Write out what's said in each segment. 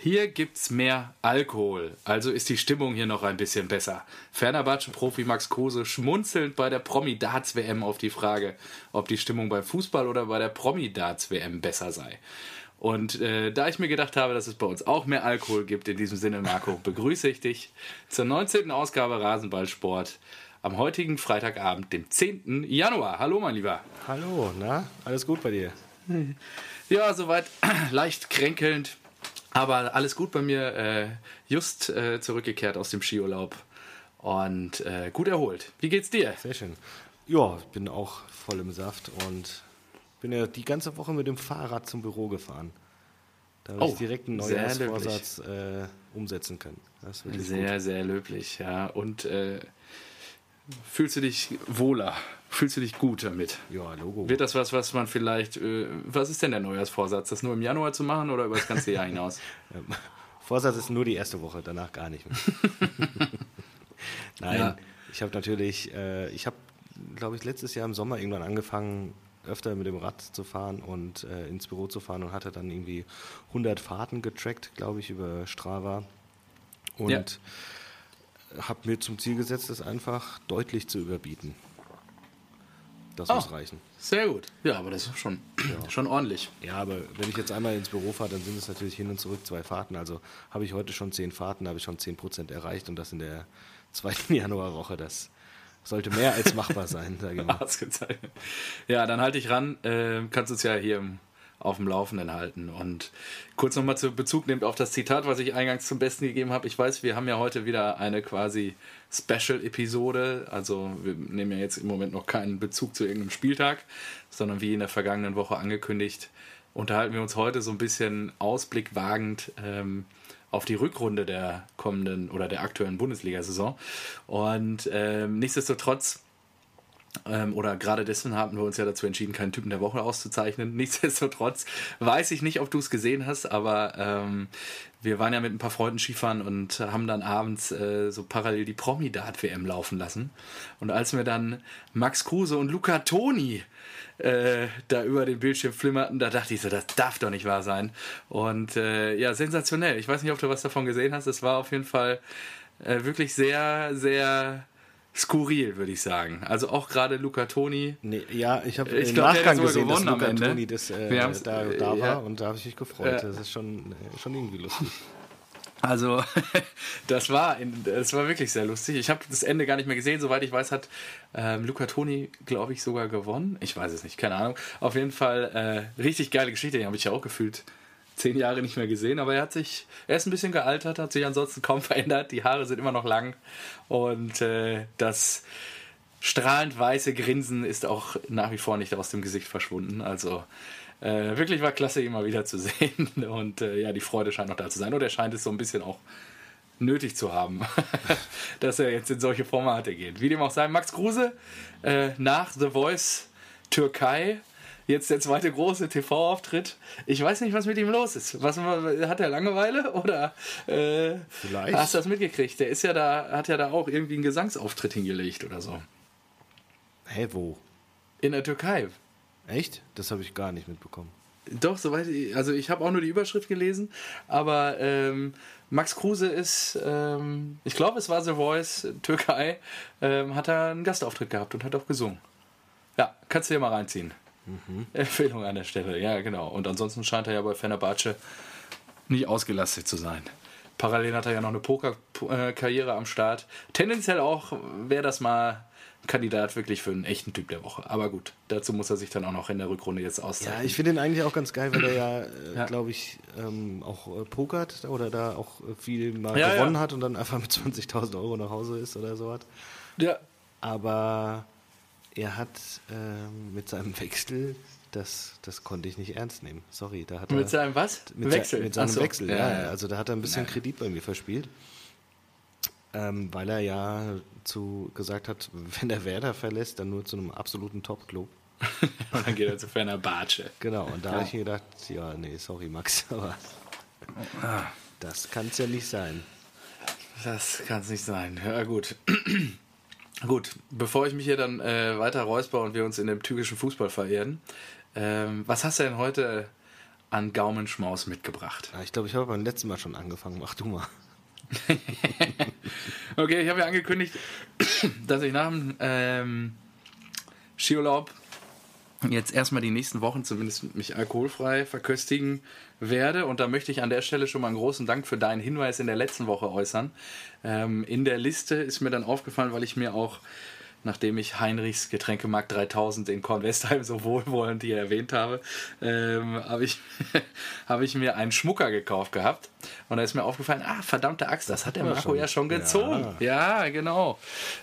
Hier gibt's mehr Alkohol, also ist die Stimmung hier noch ein bisschen besser. Fernerbatschen-Profi Max Kruse schmunzelnd bei der Promi-Darts-WM auf die Frage, ob die Stimmung beim Fußball oder bei der Promi-Darts-WM besser sei. Und äh, da ich mir gedacht habe, dass es bei uns auch mehr Alkohol gibt, in diesem Sinne, Marco, begrüße ich dich zur 19. Ausgabe Rasenballsport am heutigen Freitagabend, dem 10. Januar. Hallo, mein Lieber. Hallo, na, alles gut bei dir? Ja, soweit leicht kränkelnd, aber alles gut bei mir. Äh, just äh, zurückgekehrt aus dem Skiurlaub und äh, gut erholt. Wie geht's dir? Sehr schön. Ja, ich bin auch voll im Saft und bin ja die ganze Woche mit dem Fahrrad zum Büro gefahren. Da habe Oh, ich direkt einen sehr Neujahrsvorsatz äh, umsetzen können. Das ist wirklich Sehr, gut. sehr löblich, ja. Und äh, fühlst du dich wohler? Fühlst du dich gut damit? Ja, Logo. Wird das was, was man vielleicht. Äh, was ist denn der Neujahrsvorsatz? Das nur im Januar zu machen oder über das ganze Jahr hinaus? Ähm, Vorsatz ist nur die erste Woche, danach gar nicht mehr. Nein, Ja. ich habe natürlich, äh, ich habe, glaube ich, letztes Jahr im Sommer irgendwann angefangen, öfter mit dem Rad zu fahren und äh, ins Büro zu fahren und hatte dann irgendwie 100 Fahrten getrackt, glaube ich, über Strava. Und Ja. habe mir zum Ziel gesetzt, das einfach deutlich zu überbieten. Das Oh. muss reichen. Sehr gut. Ja, aber das ist schon, schon ordentlich. Ja, aber wenn ich jetzt einmal ins Büro fahre, dann sind es natürlich hin und zurück zwei Fahrten. Also habe ich heute schon zehn Fahrten, habe ich schon zehn Prozent erreicht und das in der zweiten Januarwoche. Das sollte mehr als machbar sein, sage ich mal. Ja, dann halte ich ran. Äh, kannst uns ja hier im, auf dem Laufenden halten. Und kurz nochmal zu Bezug nehmt auf das Zitat, was ich eingangs zum Besten gegeben habe. Ich weiß, wir haben ja heute wieder eine quasi Special-Episode. Also wir nehmen ja jetzt im Moment noch keinen Bezug zu irgendeinem Spieltag, sondern wie in der vergangenen Woche angekündigt, unterhalten wir uns heute so ein bisschen ausblickwagend ähm, auf die Rückrunde der kommenden oder der aktuellen Bundesliga-Saison. Und ähm, nichtsdestotrotz ähm, oder gerade deswegen haben wir uns ja dazu entschieden, keinen Typen der Woche auszuzeichnen. Nichtsdestotrotz weiß ich nicht, ob du es gesehen hast, aber ähm, wir waren ja mit ein paar Freunden Skifahren und haben dann abends äh, so parallel die Promi-Dart-WM laufen lassen. Und als mir dann Max Kruse und Luca Toni äh, da über den Bildschirm flimmerten, da dachte ich so, das darf doch nicht wahr sein. Und äh, ja, sensationell. Ich weiß nicht, ob du was davon gesehen hast. Es war auf jeden Fall äh, wirklich sehr, sehr skurril, würde ich sagen. Also auch gerade Luca Toni. Nee, ja, ich habe im glaub, Nachgang gesehen, dass Luca. Toni das, äh, haben's- da, äh, da war ja. und da habe ich mich gefreut. Ja. Das ist schon, äh, schon irgendwie lustig. Also, das war, in, das war wirklich sehr lustig. Ich habe das Ende gar nicht mehr gesehen. Soweit ich weiß, hat ähm, Luca Toni, glaube ich, sogar gewonnen. Ich weiß es nicht, keine Ahnung. Auf jeden Fall äh, richtig geile Geschichte. Die habe ich ja auch gefühlt zehn Jahre nicht mehr gesehen. Aber er hat sich, er ist ein bisschen gealtert, hat sich ansonsten kaum verändert. Die Haare sind immer noch lang. Und äh, das strahlend weiße Grinsen ist auch nach wie vor nicht aus dem Gesicht verschwunden. Also äh, wirklich war klasse, ihn mal wieder zu sehen. Und äh, ja, die Freude scheint noch da zu sein. Und er scheint es so ein bisschen auch nötig zu haben, dass er jetzt in solche Formate geht. Wie dem auch sei, Max Kruse äh, nach The Voice Türkei. Jetzt der zweite große TV-Auftritt. Ich weiß nicht, was mit ihm los ist. Was, hat er Langeweile oder äh, Vielleicht. hast du das mitgekriegt? Der ist ja da, hat ja da auch irgendwie einen Gesangsauftritt hingelegt oder so. Hä, wo? In der Türkei. Echt? Das habe ich gar nicht mitbekommen. Doch, soweit ich, also ich habe auch nur die Überschrift gelesen, aber ähm, Max Kruse ist, ähm, ich glaube, es war The Voice Türkei, ähm, hat er einen Gastauftritt gehabt und hat auch gesungen. Ja, kannst du dir mal reinziehen. Empfehlung an der Stelle, ja, genau. Und ansonsten scheint er ja bei Fenerbahce nicht ausgelastet zu sein. Parallel hat er ja noch eine Pokerkarriere am Start. Tendenziell auch wäre das mal ein Kandidat wirklich für einen echten Typ der Woche. Aber gut, dazu muss er sich dann auch noch in der Rückrunde jetzt auszeichnen. Ja, ich finde ihn eigentlich auch ganz geil, weil er ja, äh, Ja. glaube ich, ähm, auch äh, pokert oder da auch äh, viel mal Ja, gewonnen ja. hat und dann einfach mit 20.000 Euro nach Hause ist oder sowas. ja, Aber er hat ähm, mit seinem Wechsel, das, das konnte ich nicht ernst nehmen. Sorry, da hat er. Mit seinem was? mit Wechsel. Se mit seinem so. Wechsel, ja, ja. Also da hat er ein bisschen Nein. Kredit bei mir verspielt. Ähm, weil er ja zu gesagt hat, wenn er Werder verlässt, dann nur zu einem absoluten Top-Club. Und dann geht er zu Fenerbahce. Genau, und da Ja. habe ich mir gedacht, ja, nee, sorry Max, aber Ah. das kann es ja nicht sein. Das kann es nicht sein. Ja, gut. Gut, bevor ich mich hier dann äh, weiter räusper und wir uns in dem türkischen Fußball verehren, ähm, was hast du denn heute an Gaumenschmaus mitgebracht? Ich glaube, ich habe beim letzten Mal schon angefangen. Mach du mal. okay, ich habe ja angekündigt, dass ich nach dem ähm, Skiurlaub jetzt erstmal die nächsten Wochen zumindest mich alkoholfrei verköstigen werde. Und da möchte ich an der Stelle schon mal einen großen Dank für deinen Hinweis in der letzten Woche äußern. Ähm, in der Liste ist mir dann aufgefallen, weil ich mir auch nachdem ich Heinrichs Getränkemarkt 3000 in Kornwestheim so wohlwollend hier erwähnt habe, ähm, habe ich, hab ich mir einen Schmucker gekauft gehabt. Und da ist mir aufgefallen, ah, verdammte Axt, das hat der Marco ja schon gezogen. Ja, ja genau.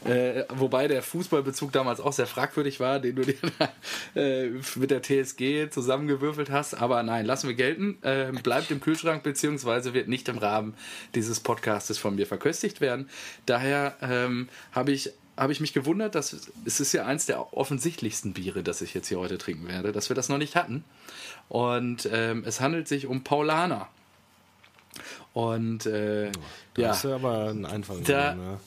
Äh, wobei der Fußballbezug damals auch sehr fragwürdig war, den du dir äh, mit der TSG zusammengewürfelt hast. Aber nein, lassen wir gelten. Äh, bleibt im Kühlschrank, beziehungsweise wird nicht im Rahmen dieses Podcastes von mir verköstigt werden. Daher ähm, habe ich habe ich mich gewundert, dass es ist ja eins der offensichtlichsten Biere, das ich jetzt hier heute trinken werde, dass wir das noch nicht hatten. Und ähm, es handelt sich um Paulaner. Und äh, da ja, ist ja aber ein Einfall. Da, ne?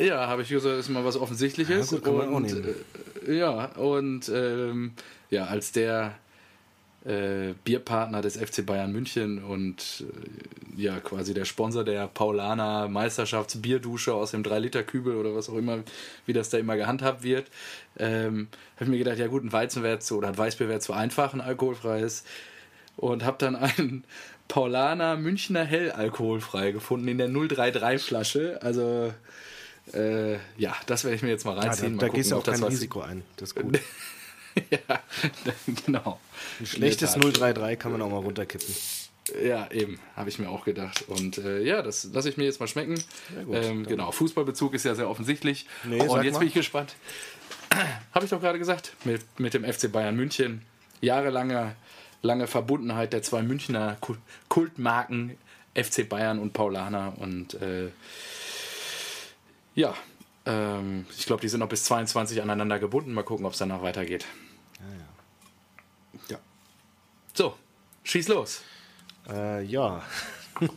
Ja, habe ich gesagt, ist mal was Offensichtliches. Ja, gut, und, äh, ja, und ähm, ja, als der äh, Bierpartner des FC Bayern München und äh, ja, quasi der Sponsor der Paulaner Meisterschaftsbierdusche aus dem 3-Liter-Kübel oder was auch immer, wie das da immer gehandhabt wird. Ähm, habe ich mir gedacht, ja gut, ein Weizen wäre zu, oder ein Weißbier wäre zu einfach, ein alkoholfreies. Und habe dann einen Paulaner Münchner Hell alkoholfrei gefunden in der 033 Flasche. Also äh, ja, das werde ich mir jetzt mal reinziehen. Ja, da, da gehst du auch kein Risiko ein. Das ist gut. ja, genau. Ein schlechtes 033 kann man auch mal runterkippen. Ja, eben, habe ich mir auch gedacht. Und äh, ja, das lasse ich mir jetzt mal schmecken. Gut, ähm, genau, Fußballbezug ist ja sehr offensichtlich. Nee, und jetzt mal. bin ich gespannt. habe ich doch gerade gesagt, mit, mit dem FC Bayern München. Jahrelange lange Verbundenheit der zwei Münchner Kultmarken FC Bayern und Paulaner. Und äh, ja, ähm, ich glaube, die sind noch bis 22 aneinander gebunden. Mal gucken, ob es danach weitergeht. Ja, ja. ja. So, schieß los. Äh, ja.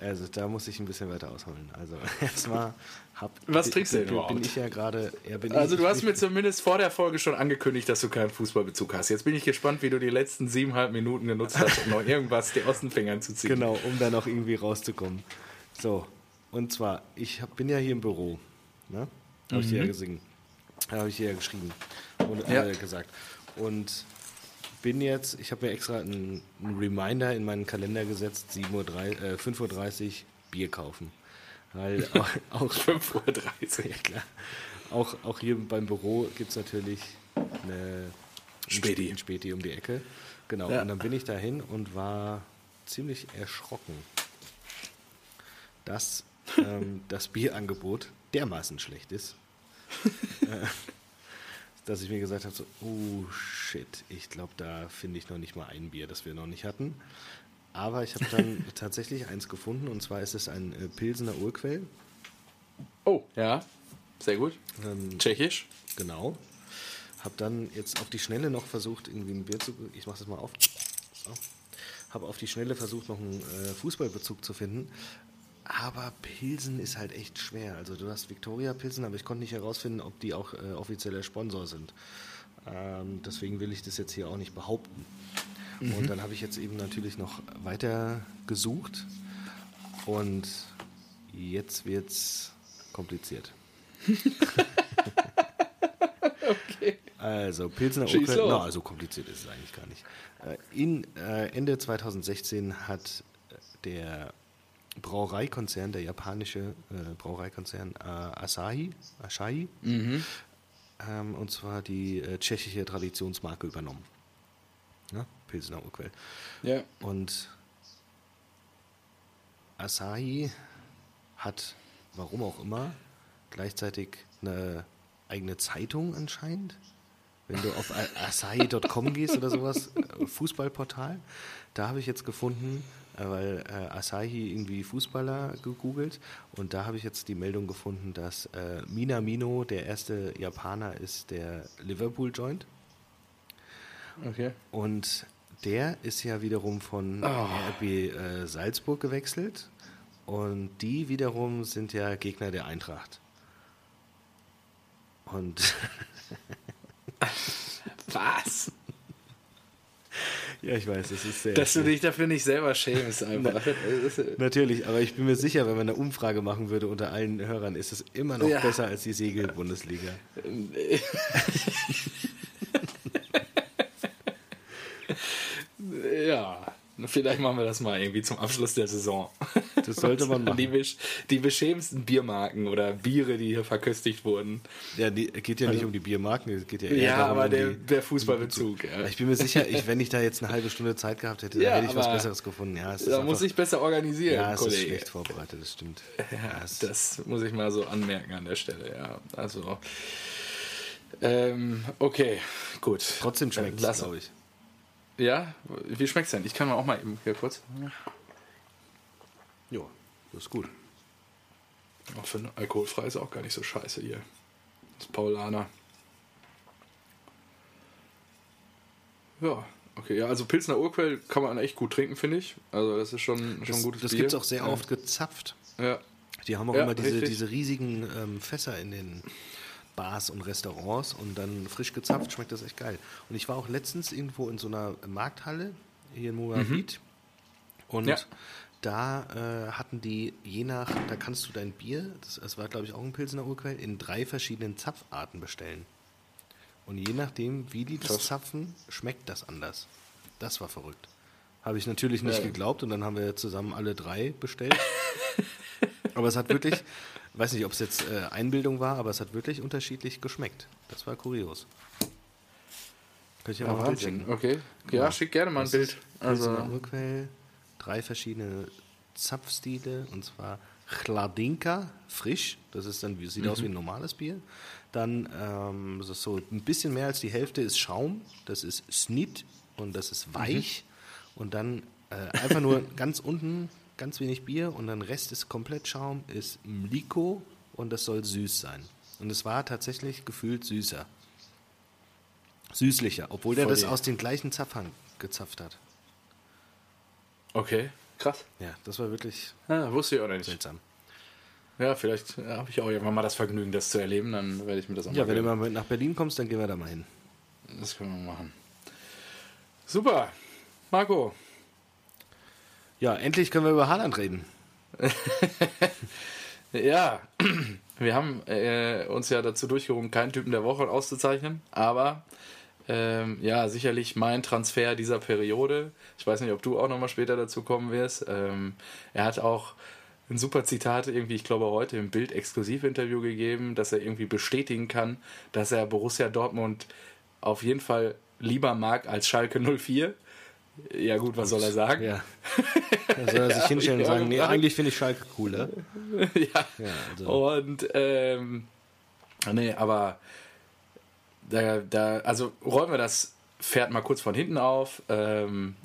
also da muss ich ein bisschen weiter ausholen. Also erstmal hab, Was trinkst du denn überhaupt? Bin ich ja gerade. Ja, also ich, du hast mir zumindest vor der Folge schon angekündigt, dass du keinen Fußballbezug hast. Jetzt bin ich gespannt, wie du die letzten siebeneinhalb Minuten genutzt hast, um noch irgendwas dir aus den Fingern zu ziehen. Genau, um da noch irgendwie rauszukommen. So, und zwar, ich hab, bin ja hier im Büro. Ne? Habe ich dir ja mhm. gesungen. Habe ich dir ja geschrieben und ja. Äh, gesagt. Und bin jetzt, ich habe mir extra einen, einen, Reminder in meinen Kalender gesetzt, 7 Uhr, äh, 5.30 Uhr Bier kaufen. Weil auch, auch 5.30 Uhr, ja klar. Auch, auch hier beim Büro gibt es natürlich eine Späti. Ein Späti um die Ecke. Genau. Ja. Und dann bin ich dahin und war ziemlich erschrocken, dass ähm, das Bierangebot dermaßen schlecht ist, äh, dass ich mir gesagt habe, so, oh shit, ich glaube, da finde ich noch nicht mal ein Bier, das wir noch nicht hatten. Aber ich habe dann tatsächlich eins gefunden und zwar ist es ein äh, Pilsener Urquell. Oh, ja, sehr gut. Ähm, Tschechisch. Genau. Habe dann jetzt auf die Schnelle noch versucht, irgendwie ein Bier zu. Ich mache das mal auf. So. Habe auf die Schnelle versucht, noch einen äh, Fußballbezug zu finden. Aber Pilsen ist halt echt schwer. Also du hast Victoria Pilsen, aber ich konnte nicht herausfinden, ob die auch äh, offizieller Sponsor sind. Ähm, deswegen will ich das jetzt hier auch nicht behaupten. Mhm. Und dann habe ich jetzt eben natürlich noch weiter gesucht und jetzt wird es kompliziert. okay. Also, Pilsner Okel, no, also kompliziert ist es eigentlich gar nicht. Äh, in, äh, Ende 2016 hat der Brauereikonzern, der japanische äh, Brauereikonzern äh, Asahi, Asahi mhm. ähm, und zwar die äh, tschechische Traditionsmarke übernommen. Ja? Pilsener Urquell. Ja. Und Asahi hat, warum auch immer, gleichzeitig eine eigene Zeitung anscheinend. Wenn du auf asahi.com gehst oder sowas, äh, Fußballportal, da habe ich jetzt gefunden, weil äh, Asahi irgendwie Fußballer gegoogelt und da habe ich jetzt die Meldung gefunden, dass äh, Minamino der erste Japaner ist, der Liverpool joint. Okay. Und der ist ja wiederum von oh. RB äh, Salzburg gewechselt und die wiederum sind ja Gegner der Eintracht. Und was? Ja, ich weiß, das ist sehr. Dass du dich dafür nicht selber schämst, einfach. Natürlich, aber ich bin mir sicher, wenn man eine Umfrage machen würde unter allen Hörern, ist es immer noch Ja. besser als die Segel-Bundesliga. ja, vielleicht machen wir das mal irgendwie zum Abschluss der Saison. Das sollte man machen. Die, besch die beschämendsten Biermarken oder Biere, die hier verköstigt wurden. Ja, die, es geht ja nicht um die Biermarken, es geht ja eher Ja, darum, aber um der, die, der Fußballbezug. Ja. Ich bin mir sicher, ich, wenn ich da jetzt eine halbe Stunde Zeit gehabt hätte, Ja, dann hätte ich was Besseres gefunden. Ja, ist Da einfach, muss ich besser organisieren, ja, es ist Kollege. schlecht vorbereitet, das stimmt. Ja, es- das muss ich mal so anmerken an der Stelle, ja. Also, ähm, okay, gut. Trotzdem schmeckt es, Lass- glaube ich. Ja, wie schmeckt's denn? Ich kann mal auch mal eben hier kurz. Ja, das ist gut. Auch für ein alkoholfrei ist auch gar nicht so scheiße hier. Das Paulaner. Ja, okay. Ja, also Pilsner Urquell kann man echt gut trinken, finde ich. Also das ist schon, schon Das, ein gutes das Bier. gibt es auch sehr ja. oft gezapft. Ja. Die haben auch Ja, immer diese, richtig. diese riesigen ähm, Fässer in den Bars und Restaurants und dann frisch gezapft schmeckt das echt geil. Und ich war auch letztens irgendwo in so einer Markthalle hier in Moabit und Mhm. Ja. da äh, hatten die je nach, da kannst du dein Bier, das, das war glaube ich auch ein Pilsener Urquell, in drei verschiedenen Zapfarten bestellen. Und je nachdem, wie die das zapfen, schmeckt das anders. Das war verrückt. Habe ich natürlich nicht Ja. geglaubt und dann haben wir zusammen alle drei bestellt. aber es hat wirklich, weiß nicht, ob es jetzt äh, Einbildung war, aber es hat wirklich unterschiedlich geschmeckt. Das war kurios. Könnte ich ja Ja, mal ein Bild schicken. Okay. Ja, schick gerne mal ein Bild. Also, Urquell, drei verschiedene Zapfstile und zwar Chladinka, frisch, das ist dann, sieht aus wie ein normales Bier. Dann ähm, das ist so ein bisschen mehr als die Hälfte ist Schaum, das ist Snit und das ist weich. Und dann äh, einfach nur ganz unten ganz wenig Bier und dann Rest ist komplett Schaum, ist Mliko und das soll süß sein. Und es war tatsächlich gefühlt süßer. Süßlicher, obwohl der Voll das die- aus den gleichen Zapfern gezapft hat. okay, krass. Ja, das war wirklich Ja, wusste ich auch nicht. seltsam. Ja, vielleicht ja, habe ich auch irgendwann mal das Vergnügen, das zu erleben. Dann werde ich mir das auch Ja, mal wenn du mal mit nach Berlin kommst, dann gehen wir da mal hin. Das können wir machen. Super. Marco, Ja, endlich können wir über Haaland reden. Ja, wir haben äh, uns ja dazu durchgerungen, keinen Typen der Woche auszuzeichnen, aber ähm, ja, sicherlich mein Transfer dieser Periode. Ich weiß nicht, ob du auch nochmal später dazu kommen wirst. Ähm, er hat auch ein super Zitat irgendwie, ich glaube heute im Bild-Exklusiv-Interview gegeben, dass er irgendwie bestätigen kann, dass er Borussia Dortmund auf jeden Fall lieber mag als Schalke 04. Ja gut, was soll er sagen? Ja. Da soll er sich hinstellen und Ja, sagen, nee, eigentlich finde ich Schalke cooler. ja. Ja, also, Und ähm, nee, aber da, da, also räumen wir das Pferd mal kurz von hinten auf. Ähm,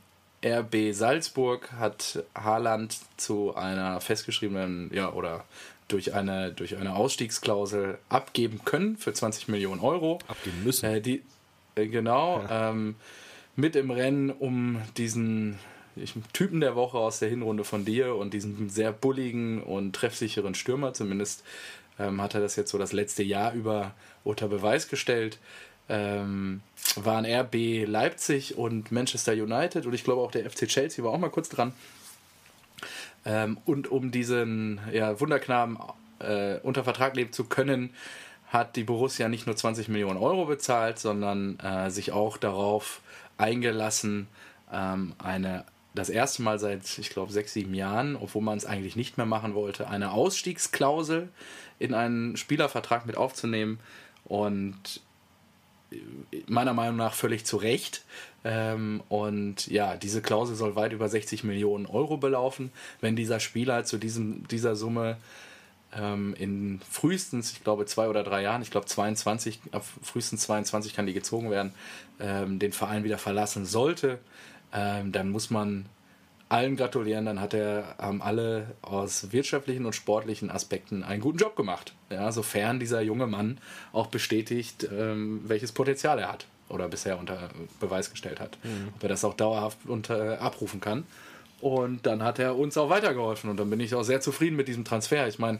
RB Salzburg hat Haaland zu einer festgeschriebenen, ja, oder durch eine, durch eine Ausstiegsklausel abgeben können für 20 Millionen Euro. abgeben müssen. Äh, die, äh, genau, ähm, mit im Rennen um diesen Typen der Woche aus der Hinrunde von dir und diesen sehr bulligen und treffsicheren Stürmer. Zumindest ähm, hat er das jetzt so das letzte Jahr über unter Beweis gestellt. Ähm, waren RB Leipzig und Manchester United und ich glaube auch der FC Chelsea war auch mal kurz dran. Ähm, und um diesen ja, Wunderknaben äh, unter Vertrag leben zu können, hat die Borussia nicht nur 20 Millionen Euro bezahlt, sondern äh, sich auch darauf eingelassen, ähm, eine das erste Mal seit, ich glaube, sechs, sieben Jahren, obwohl man es eigentlich nicht mehr machen wollte, eine Ausstiegsklausel in einen Spielervertrag mit aufzunehmen. Und meiner Meinung nach völlig zu Recht. Ähm, und ja, diese Klausel soll weit über 60 Millionen Euro belaufen, wenn dieser Spieler zu diesem, dieser Summe in frühestens, ich glaube, zwei oder drei Jahren, ich glaube 22, ab frühestens 22 kann die gezogen werden, ähm, den Verein wieder verlassen sollte, ähm, dann muss man allen gratulieren, dann hat er, haben alle aus wirtschaftlichen und sportlichen Aspekten einen guten Job gemacht. Ja, sofern dieser junge Mann auch bestätigt, ähm, welches Potenzial er hat oder bisher unter Beweis gestellt hat. Ob er das auch dauerhaft unter, abrufen kann. Und dann hat er uns auch weitergeholfen und dann bin ich auch sehr zufrieden mit diesem Transfer. Ich meine,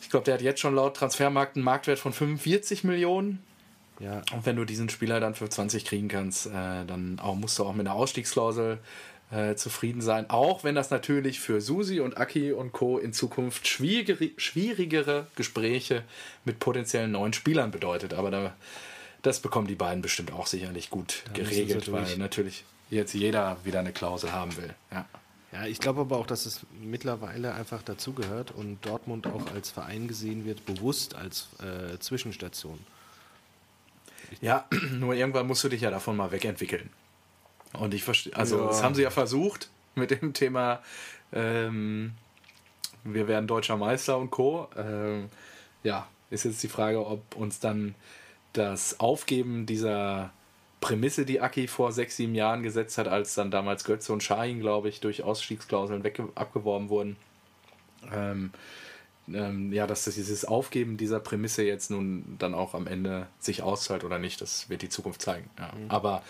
ich glaube, der hat jetzt schon laut Transfermarkt einen Marktwert von 45 Millionen. Ja. Und wenn du diesen Spieler dann für 20 kriegen kannst, äh, dann auch, musst du auch mit einer Ausstiegsklausel äh, zufrieden sein. Auch wenn das natürlich für Susi und Aki und Co. in Zukunft schwierigere, schwierigere Gespräche mit potenziellen neuen Spielern bedeutet. Aber da, das bekommen die beiden bestimmt auch sicherlich gut Da geregelt, weil natürlich jetzt jeder wieder eine Klausel haben will. Ja. Ja, ich glaube aber auch, dass es mittlerweile einfach dazugehört und Dortmund auch als Verein gesehen wird, bewusst als äh, Zwischenstation. Ja, nur irgendwann musst du dich ja davon mal wegentwickeln. Und ich verstehe, also Ja. das haben sie ja versucht mit dem Thema, ähm, wir werden deutscher Meister und Co. Ähm, ja, ist jetzt die Frage, ob uns dann das Aufgeben dieser Prämisse, die Aki vor sechs, sieben Jahren gesetzt hat, als dann damals Götze und Schahin, glaube ich, durch Ausstiegsklauseln weg, abgeworben wurden, ähm, ähm, ja, dass das dieses Aufgeben dieser Prämisse jetzt nun dann auch am Ende sich auszahlt oder nicht, das wird die Zukunft zeigen. Ja. Aber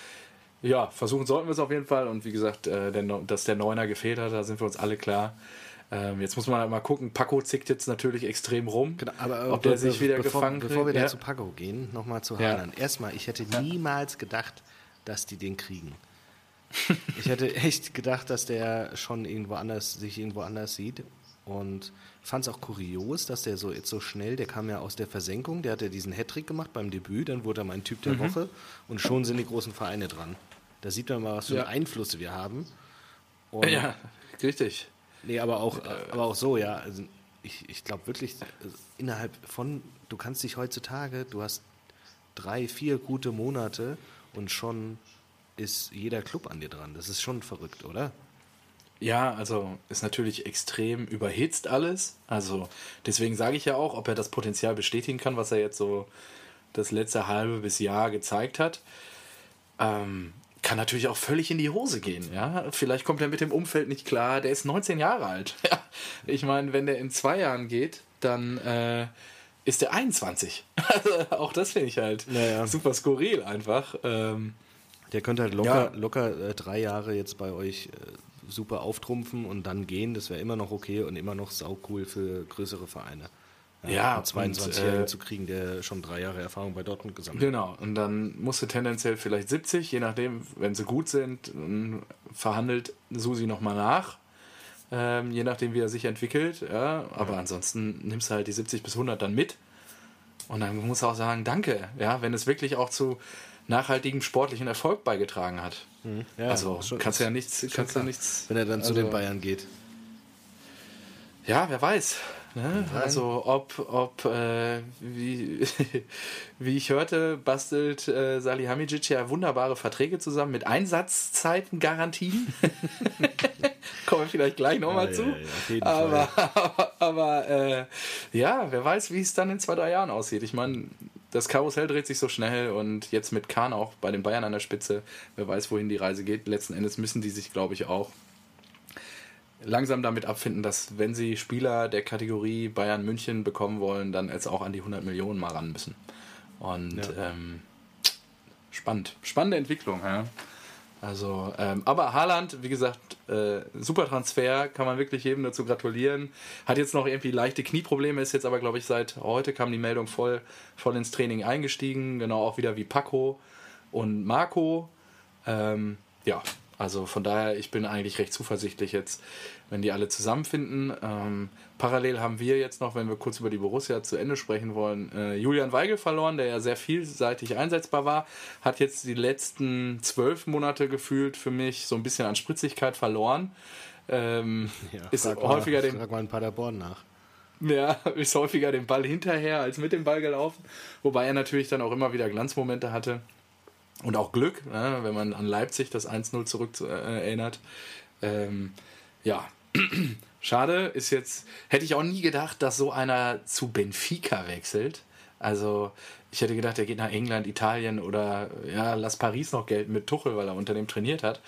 ja, versuchen sollten wir es auf jeden Fall. Und wie gesagt, äh, der, dass der Neuner gefehlt hat, da sind wir uns alle klar. Ähm, jetzt muss man halt mal gucken. Paco zickt jetzt natürlich extrem rum. Genau, aber ob der sich wieder bevor, gefangen Bevor wir ja. zu Paco gehen, nochmal zu Ja. Haaland. Erstmal, ich hätte niemals gedacht, dass die den kriegen. ich hätte echt gedacht, dass der schon irgendwo anders, sich irgendwo anders sieht. Und fand es auch kurios, dass der so jetzt so schnell, der kam ja aus der Versenkung, der hat ja diesen Hattrick gemacht beim Debüt, dann wurde er mein Typ der Mhm. Woche und schon sind die großen Vereine dran. Da sieht man mal, was für Ja. Einflüsse wir haben. Und Ja, richtig. Nee, aber auch, aber auch so, ja. Also ich ich glaube wirklich, also innerhalb von, du kannst dich heutzutage, du hast drei, vier gute Monate und schon ist jeder Club an dir dran. Das ist schon verrückt, oder? Ja, also ist natürlich extrem überhitzt alles. Also deswegen sage ich ja auch, ob er das Potenzial bestätigen kann, was er jetzt so das letzte halbe bis Jahr gezeigt hat. Ähm, kann natürlich auch völlig in die Hose gehen. Ja? Vielleicht kommt er mit dem Umfeld nicht klar. Der ist 19 Jahre alt. Ja. Ich meine, wenn der in zwei Jahren geht, dann äh, ist der 21. Also, auch das finde ich halt Naja. super skurril einfach. Ähm, Der könnte halt locker, Ja. locker äh, drei Jahre jetzt bei euch äh, super auftrumpfen und dann gehen. Das wäre immer noch okay und immer noch saucool für größere Vereine. Ja, einen 22 und, jährigen äh, zu kriegen, der schon drei Jahre Erfahrung bei Dortmund gesammelt hat. Genau, und dann musst du tendenziell vielleicht 70, je nachdem, wenn sie gut sind, verhandelt Susi nochmal nach, ähm, je nachdem, wie er sich entwickelt. Ja, aber ansonsten nimmst du halt die 70 bis 100 dann mit. Und dann musst du auch sagen, danke, ja, wenn es wirklich auch zu nachhaltigem sportlichen Erfolg beigetragen hat. Ja, also schon- kannst du ja nichts, kannst du nichts. Wenn er dann zu also- den Bayern geht. Ja, wer weiß. Ne? Also ob, ob äh, wie, wie ich hörte, bastelt äh, Salihamidzic ja wunderbare Verträge zusammen mit Einsatzzeitengarantien. Kommen wir vielleicht gleich nochmal Ja, zu. ja, ja, aber aber, aber äh, ja, wer weiß, wie es dann in zwei, drei Jahren aussieht. Ich meine, das Karussell dreht sich so schnell und jetzt mit Kahn auch bei den Bayern an der Spitze, wer weiß, wohin die Reise geht. Letzten Endes müssen die sich, glaube ich, auch langsam damit abfinden, dass wenn sie Spieler der Kategorie Bayern München bekommen wollen, dann jetzt auch an die 100 Millionen mal ran müssen. Und Ja. ähm, spannend, spannende Entwicklung. Ja. Also, ähm, aber Haaland, wie gesagt, äh, super Transfer, kann man wirklich jedem dazu gratulieren. Hat jetzt noch irgendwie leichte Knieprobleme, ist jetzt aber, glaube ich, seit heute kam die Meldung voll, voll ins Training eingestiegen, genau auch wieder wie Paco und Marco. Ähm, ja, also von daher, ich bin eigentlich recht zuversichtlich jetzt, wenn die alle zusammenfinden. Ähm, parallel haben wir jetzt noch, wenn wir kurz über die Borussia zu Ende sprechen wollen, äh, Julian Weigel verloren, der ja sehr vielseitig einsetzbar war, hat jetzt die letzten zwölf Monate gefühlt für mich so ein bisschen an Spritzigkeit verloren. Ähm, ist frag häufiger mal, den frag mal in Paderborn nach. ja, ist häufiger den Ball hinterher als mit dem Ball gelaufen. Wobei er natürlich dann auch immer wieder Glanzmomente hatte. Und auch Glück, ne, wenn man an Leipzig das 1-0 zurück zu, äh, erinnert. Ähm, ja, schade ist jetzt, hätte ich auch nie gedacht, dass so einer zu Benfica wechselt. Also ich hätte gedacht, er geht nach England, Italien oder ja, lass Paris noch gelten mit Tuchel, weil er unter dem trainiert hat.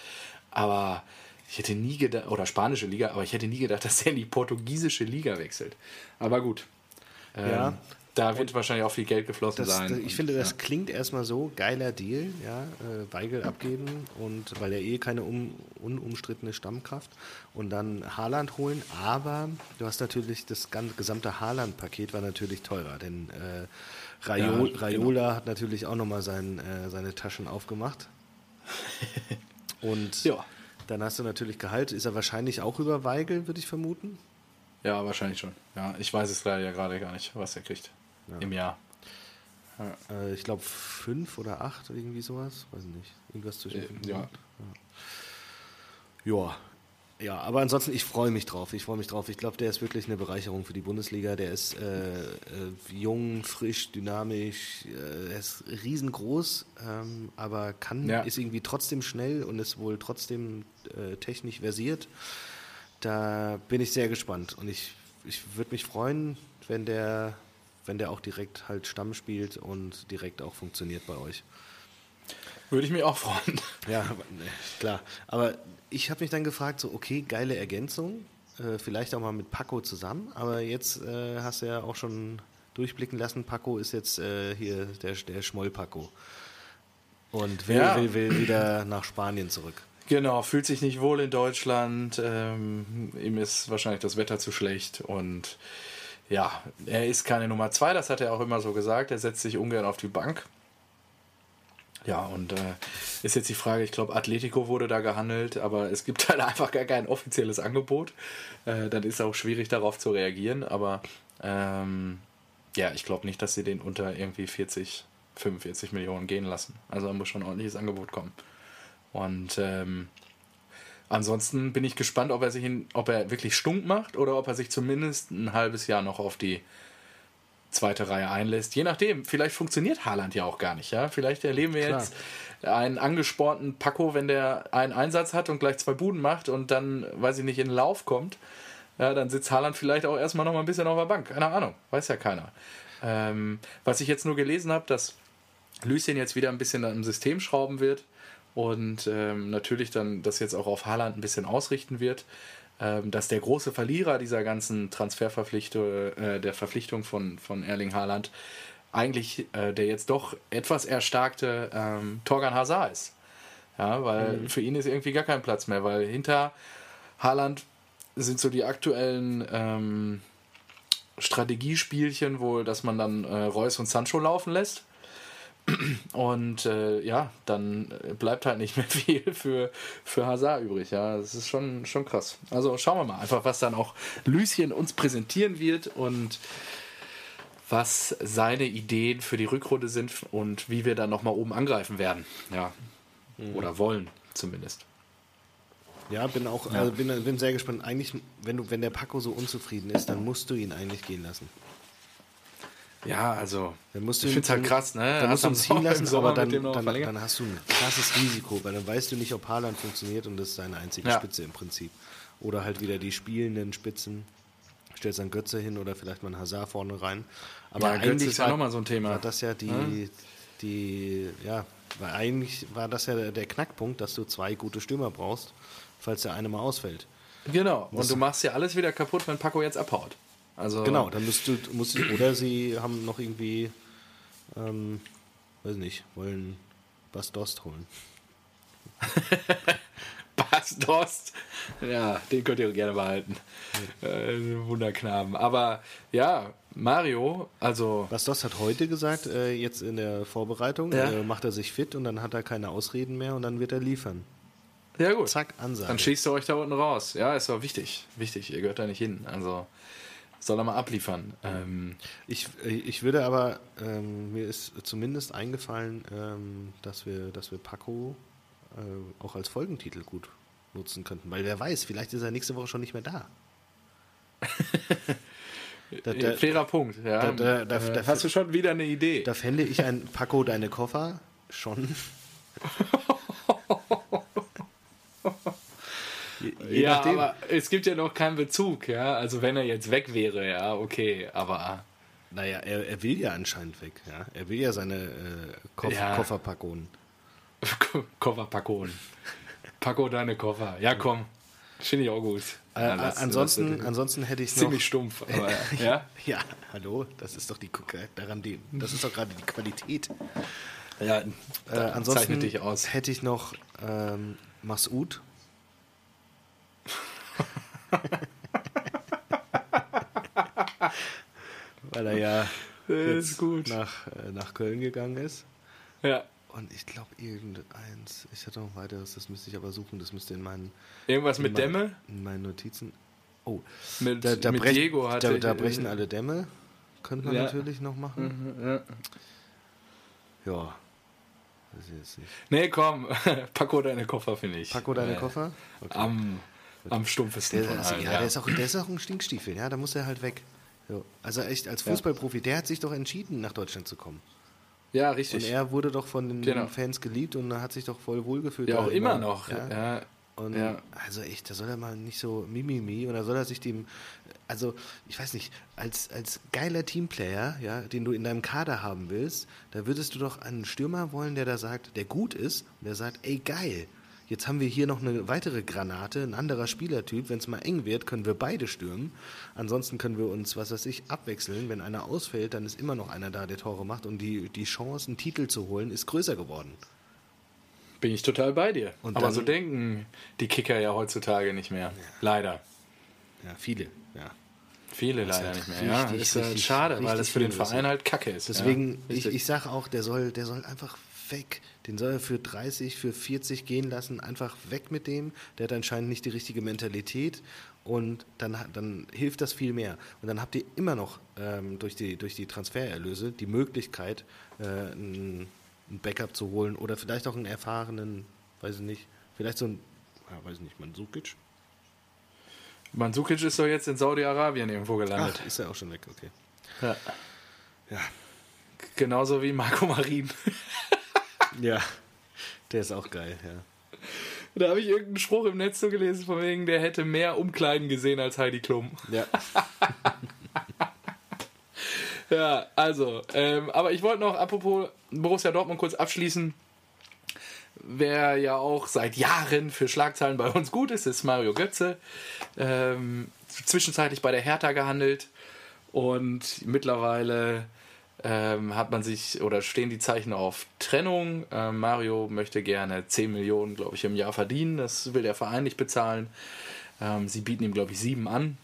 Aber ich hätte nie gedacht, oder spanische Liga, aber ich hätte nie gedacht, dass er in die portugiesische Liga wechselt. Aber gut. Ähm, Ja, da wird wahrscheinlich auch viel Geld geflossen das, sein. Das, ich und, finde, das ja. klingt erstmal so, geiler Deal, ja, äh, Weigel abgeben und weil er eh keine um, unumstrittene Stammkraft und dann Haaland holen, aber du hast natürlich das ganze, gesamte Haaland-Paket war natürlich teurer, denn äh, Raiola, Ja, genau. hat natürlich auch nochmal sein, äh, seine Taschen aufgemacht und Ja. dann hast du natürlich Gehalt, ist er wahrscheinlich auch über Weigel, würde ich vermuten. ja, wahrscheinlich schon. Ja, ich weiß es leider ja gerade gar nicht, was er kriegt im Jahr. Äh, ich glaube fünf oder acht, irgendwie sowas, weiß ich nicht, irgendwas zwischen Äh, fünf und ja. acht. Ja. Ja, aber ansonsten, ich freue mich drauf. Ich freue mich drauf. Ich glaube, der ist wirklich eine Bereicherung für die Bundesliga. Der ist äh, äh, jung, frisch, dynamisch. Äh, er ist riesengroß, ähm, aber kann, Ja. ist irgendwie trotzdem schnell und ist wohl trotzdem äh, technisch versiert. Da bin ich sehr gespannt. Und ich, ich würde mich freuen, wenn der, wenn der auch direkt halt Stamm spielt und direkt auch funktioniert bei euch. Würde ich mich auch freuen. Ja, klar. Aber ich habe mich dann gefragt, so, okay, geile Ergänzung, äh, vielleicht auch mal mit Paco zusammen, aber jetzt äh, hast du ja auch schon durchblicken lassen, Paco ist jetzt äh, hier der, der Schmoll-Paco. Und will, Ja. will, will wieder nach Spanien zurück. Genau, fühlt sich nicht wohl in Deutschland. Ähm, ihm ist wahrscheinlich das Wetter zu schlecht und ja, er ist keine Nummer zwei, das hat er auch immer so gesagt. Er setzt sich ungern auf die Bank. Ja, und äh, ist jetzt die Frage, ich glaube, Atletico wurde da gehandelt, aber es gibt halt einfach gar kein offizielles Angebot. Äh, dann ist auch schwierig darauf zu reagieren, aber ähm, ja, ich glaube nicht, dass sie den unter irgendwie 40, 45 Millionen gehen lassen. Also da muss schon ein ordentliches Angebot kommen. Und ähm, ansonsten bin ich gespannt, ob er sich in, ob er wirklich stunk macht oder ob er sich zumindest ein halbes Jahr noch auf die zweite Reihe einlässt. Je nachdem, vielleicht funktioniert Haaland ja auch gar nicht. Ja? Vielleicht erleben wir Klar. jetzt einen angespornten Paco, wenn der einen Einsatz hat und gleich zwei Buden macht und dann, weiß ich nicht, in den Lauf kommt. Ja, dann sitzt Haaland vielleicht auch erstmal noch mal ein bisschen auf der Bank. Keine Ahnung, weiß ja keiner. Ähm, was ich jetzt nur gelesen habe, dass Lucien jetzt wieder ein bisschen am System schrauben wird und ähm, natürlich dann das jetzt auch auf Haaland ein bisschen ausrichten wird, ähm, dass der große Verlierer dieser ganzen Transferverpflichtung, äh, der Verpflichtung von, von Erling Haaland eigentlich äh, der jetzt doch etwas erstarkte ähm, Torgan Hazard ist. Ja, weil für ihn ist irgendwie gar kein Platz mehr, weil hinter Haaland sind so die aktuellen ähm, Strategiespielchen wohl, dass man dann äh, Reus und Sancho laufen lässt. Und äh, ja, dann bleibt halt nicht mehr viel für, für Hazard übrig. Ja, das ist schon, schon krass. Also schauen wir mal einfach, was dann auch Lucien uns präsentieren wird und was seine Ideen für die Rückrunde sind und wie wir dann nochmal oben angreifen werden. Ja. Oder wollen zumindest. Ja, bin auch, Ja. Also bin, bin sehr gespannt. Eigentlich, wenn du, wenn der Paco so unzufrieden ist, dann musst du ihn eigentlich gehen lassen. Ja, also. Dann musst du ich finde es halt krass, ne? Dann musst du ihn Hast ziehen lassen, aber dann, dann, dann hast du ein krasses Risiko, weil dann weißt du nicht, ob Haaland funktioniert und das ist seine einzige Ja. Spitze im Prinzip. Oder halt wieder die spielenden Spitzen. Stellst dann Götze hin oder vielleicht mal einen Hazard vorne rein. Aber Ja, Götze eigentlich ist ja war, noch mal so ein Thema. war das ja die, Ja. die, ja, weil eigentlich war das ja der, der Knackpunkt, dass du zwei gute Stürmer brauchst, falls der eine mal ausfällt. Genau. Und du machst ja alles wieder kaputt, wenn Paco jetzt abhaut. Also, Genau, dann musst du, musst du oder sie haben noch irgendwie, ähm, weiß nicht, wollen Bastost holen. Bas Dost. Ja, den könnt ihr gerne behalten. Äh, Wunderknaben. Aber ja, Mario, also Bastos hat heute gesagt, äh, jetzt in der Vorbereitung, Ja. äh, macht er sich fit und dann hat er keine Ausreden mehr und dann wird er liefern. ja gut. Zack, Ansage. Dann schießt ihr euch da unten raus. Ja, ist doch wichtig. Wichtig, ihr gehört da nicht hin. Also soll er mal abliefern. Ähm, Ich, ich würde aber, ähm, mir ist zumindest eingefallen, ähm, dass, wir, dass wir Paco äh, auch als Folgentitel gut nutzen könnten. Weil wer weiß, vielleicht ist er nächste Woche schon nicht mehr da. da, da, fairer Punkt. Ja. da- da- Äh, da- hast du schon wieder eine Idee? da fände ich ein Paco deine Koffer schon. Je, ja, nachdem. aber es gibt ja noch keinen Bezug, ja. Also wenn er jetzt weg wäre, ja, okay, aber Naja, er, er will ja anscheinend weg. Ja? Er will ja seine äh, Koff Ja. Kofferpackungen. Koffer Paco. Paco deine Koffer. Ja, komm. Finde ich auch gut. Äh, ja, ansonsten, ansonsten hätte ich noch. Ziemlich stumpf, aber ja. ja, hallo, das ist doch die daran die, das ist doch gerade die Qualität. Ja, äh, ansonsten dich aus. hätte ich noch ähm, Masud. Weil er ja jetzt Nach, äh, nach Köln gegangen ist. Ja. Und ich glaube, irgendeins, ich hatte noch weiteres, das müsste ich aber suchen, das müsste in meinen. Irgendwas in mit mein, Dämme? In meinen Notizen. Oh, mit, da, da, mit brech, Diego hatte da, da brechen alle Dämme. Könnte man ja. natürlich noch machen. Mhm, ja. ja. Das ist jetzt nicht. Nee, komm, Paco deine Koffer, finde ich. Paco deine äh, Koffer? Okay. Am, am stumpfesten der, von allen. Ja, ja, Der, ist auch, der ist auch ein Stinkstiefel, ja, da muss er halt weg. So. Also echt, als Fußballprofi, der hat sich doch entschieden, nach Deutschland zu kommen. Ja, richtig. Und er wurde doch von den genau. Fans geliebt und hat sich doch voll wohlgefühlt. Ja, auch immer, immer noch. Ja. ja. Und ja. also echt, da soll er mal nicht so mimimi und da soll er sich dem, also ich weiß nicht, als, als geiler Teamplayer, ja, den du in deinem Kader haben willst, da würdest du doch einen Stürmer wollen, der da sagt, der gut ist und der sagt, ey geil, Jetzt haben wir hier noch eine weitere Granate, ein anderer Spielertyp. Wenn es mal eng wird, können wir beide stürmen. Ansonsten können wir uns, was weiß ich, abwechseln. Wenn einer ausfällt, dann ist immer noch einer da, der Tore macht. Und die, die Chance, einen Titel zu holen, ist größer geworden. Bin ich total bei dir. Und Aber so denken die Kicker ja heutzutage nicht mehr. Ja. Leider. Ja, viele, ja. Viele leider nicht mehr. ja, ist richtig, schade, weil das für den Verein halt Kacke ist. Deswegen, ja, ich, ich sage auch, der soll, der soll einfach weg. Den soll er für 30, für 40 gehen lassen, einfach weg mit dem. Der hat anscheinend nicht die richtige Mentalität und dann, dann hilft das viel mehr. Und dann habt ihr immer noch ähm, durch, die, durch die Transfererlöse die Möglichkeit, äh, ein, ein Backup zu holen oder vielleicht auch einen erfahrenen, weiß ich nicht, vielleicht so ein, ja, weiß ich nicht, Mansukic. Mansukic ist doch jetzt in Saudi-Arabien irgendwo gelandet. Ach, ist er auch schon weg, okay. Ja. ja. Genauso wie Marco Marin. Ja, der ist auch geil, ja. Da habe ich irgendeinen Spruch im Netz so gelesen, von wegen, der hätte mehr Umkleiden gesehen als Heidi Klum. Ja. ja, also, ähm, aber ich wollte noch, apropos Borussia Dortmund, kurz abschließen. Wer ja auch seit Jahren für Schlagzeilen bei uns gut ist, ist Mario Götze. Ähm, zwischenzeitlich bei der Hertha gehandelt und mittlerweile ähm, hat man sich oder stehen die Zeichen auf Trennung. Ähm, Mario möchte gerne 10 Millionen, glaube ich, im Jahr verdienen. Das will der Verein nicht bezahlen. Ähm, sie bieten ihm, glaube ich, sieben an.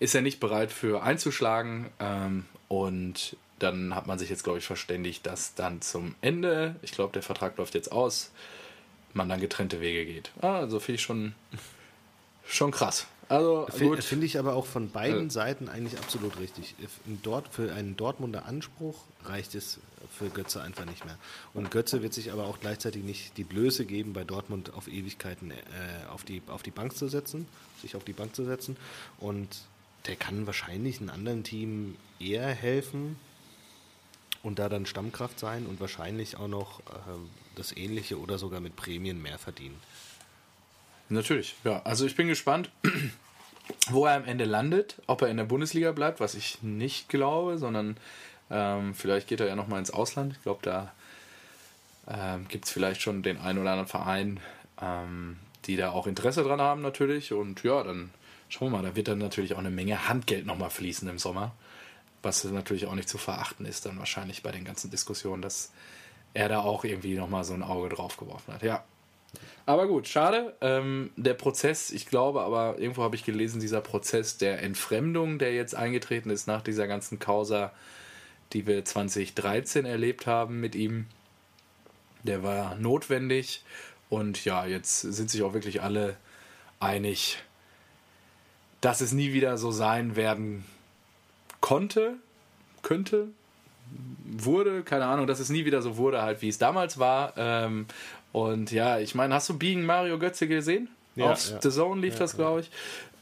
Ist er nicht bereit für einzuschlagen. Ähm, und dann hat man sich jetzt, glaube ich, verständigt, dass dann zum Ende, ich glaube, der Vertrag läuft jetzt aus, man dann getrennte Wege geht. Ah, also finde ich schon, schon krass. Also finde find ich aber auch von beiden ja. Seiten eigentlich absolut richtig. Dort, für einen Dortmunder Anspruch reicht es für Götze einfach nicht mehr. Und Götze wird sich aber auch gleichzeitig nicht die Blöße geben, bei Dortmund auf Ewigkeiten äh, auf, die, auf die Bank zu setzen, sich auf die Bank zu setzen. Und der kann wahrscheinlich einem anderen Team eher helfen und da dann Stammkraft sein und wahrscheinlich auch noch äh, das Ähnliche oder sogar mit Prämien mehr verdienen. Natürlich, ja. Also ich bin gespannt, wo er am Ende landet, ob er in der Bundesliga bleibt, was ich nicht glaube, sondern ähm, vielleicht geht er ja nochmal ins Ausland. Ich glaube, da ähm, gibt es vielleicht schon den einen oder anderen Verein, ähm, die da auch Interesse dran haben natürlich. Und ja, dann schauen wir mal, da wird dann natürlich auch eine Menge Handgeld nochmal fließen im Sommer. Was natürlich auch nicht zu verachten ist, dann wahrscheinlich bei den ganzen Diskussionen, dass er da auch irgendwie nochmal so ein Auge drauf geworfen hat. Ja, aber gut, schade. Ähm, der Prozess, ich glaube aber, irgendwo habe ich gelesen, dieser Prozess der Entfremdung, der jetzt eingetreten ist nach dieser ganzen Causa, die wir 2013 erlebt haben mit ihm, der war notwendig. Und ja, jetzt sind sich auch wirklich alle einig, dass es nie wieder so sein werden konnte, könnte, wurde, keine Ahnung, dass es nie wieder so wurde, halt wie es damals war. Ähm, und ja, ich meine, hast du Being Mario Götze gesehen? Ja, Auf ja. The Zone lief ja, das, glaube ich.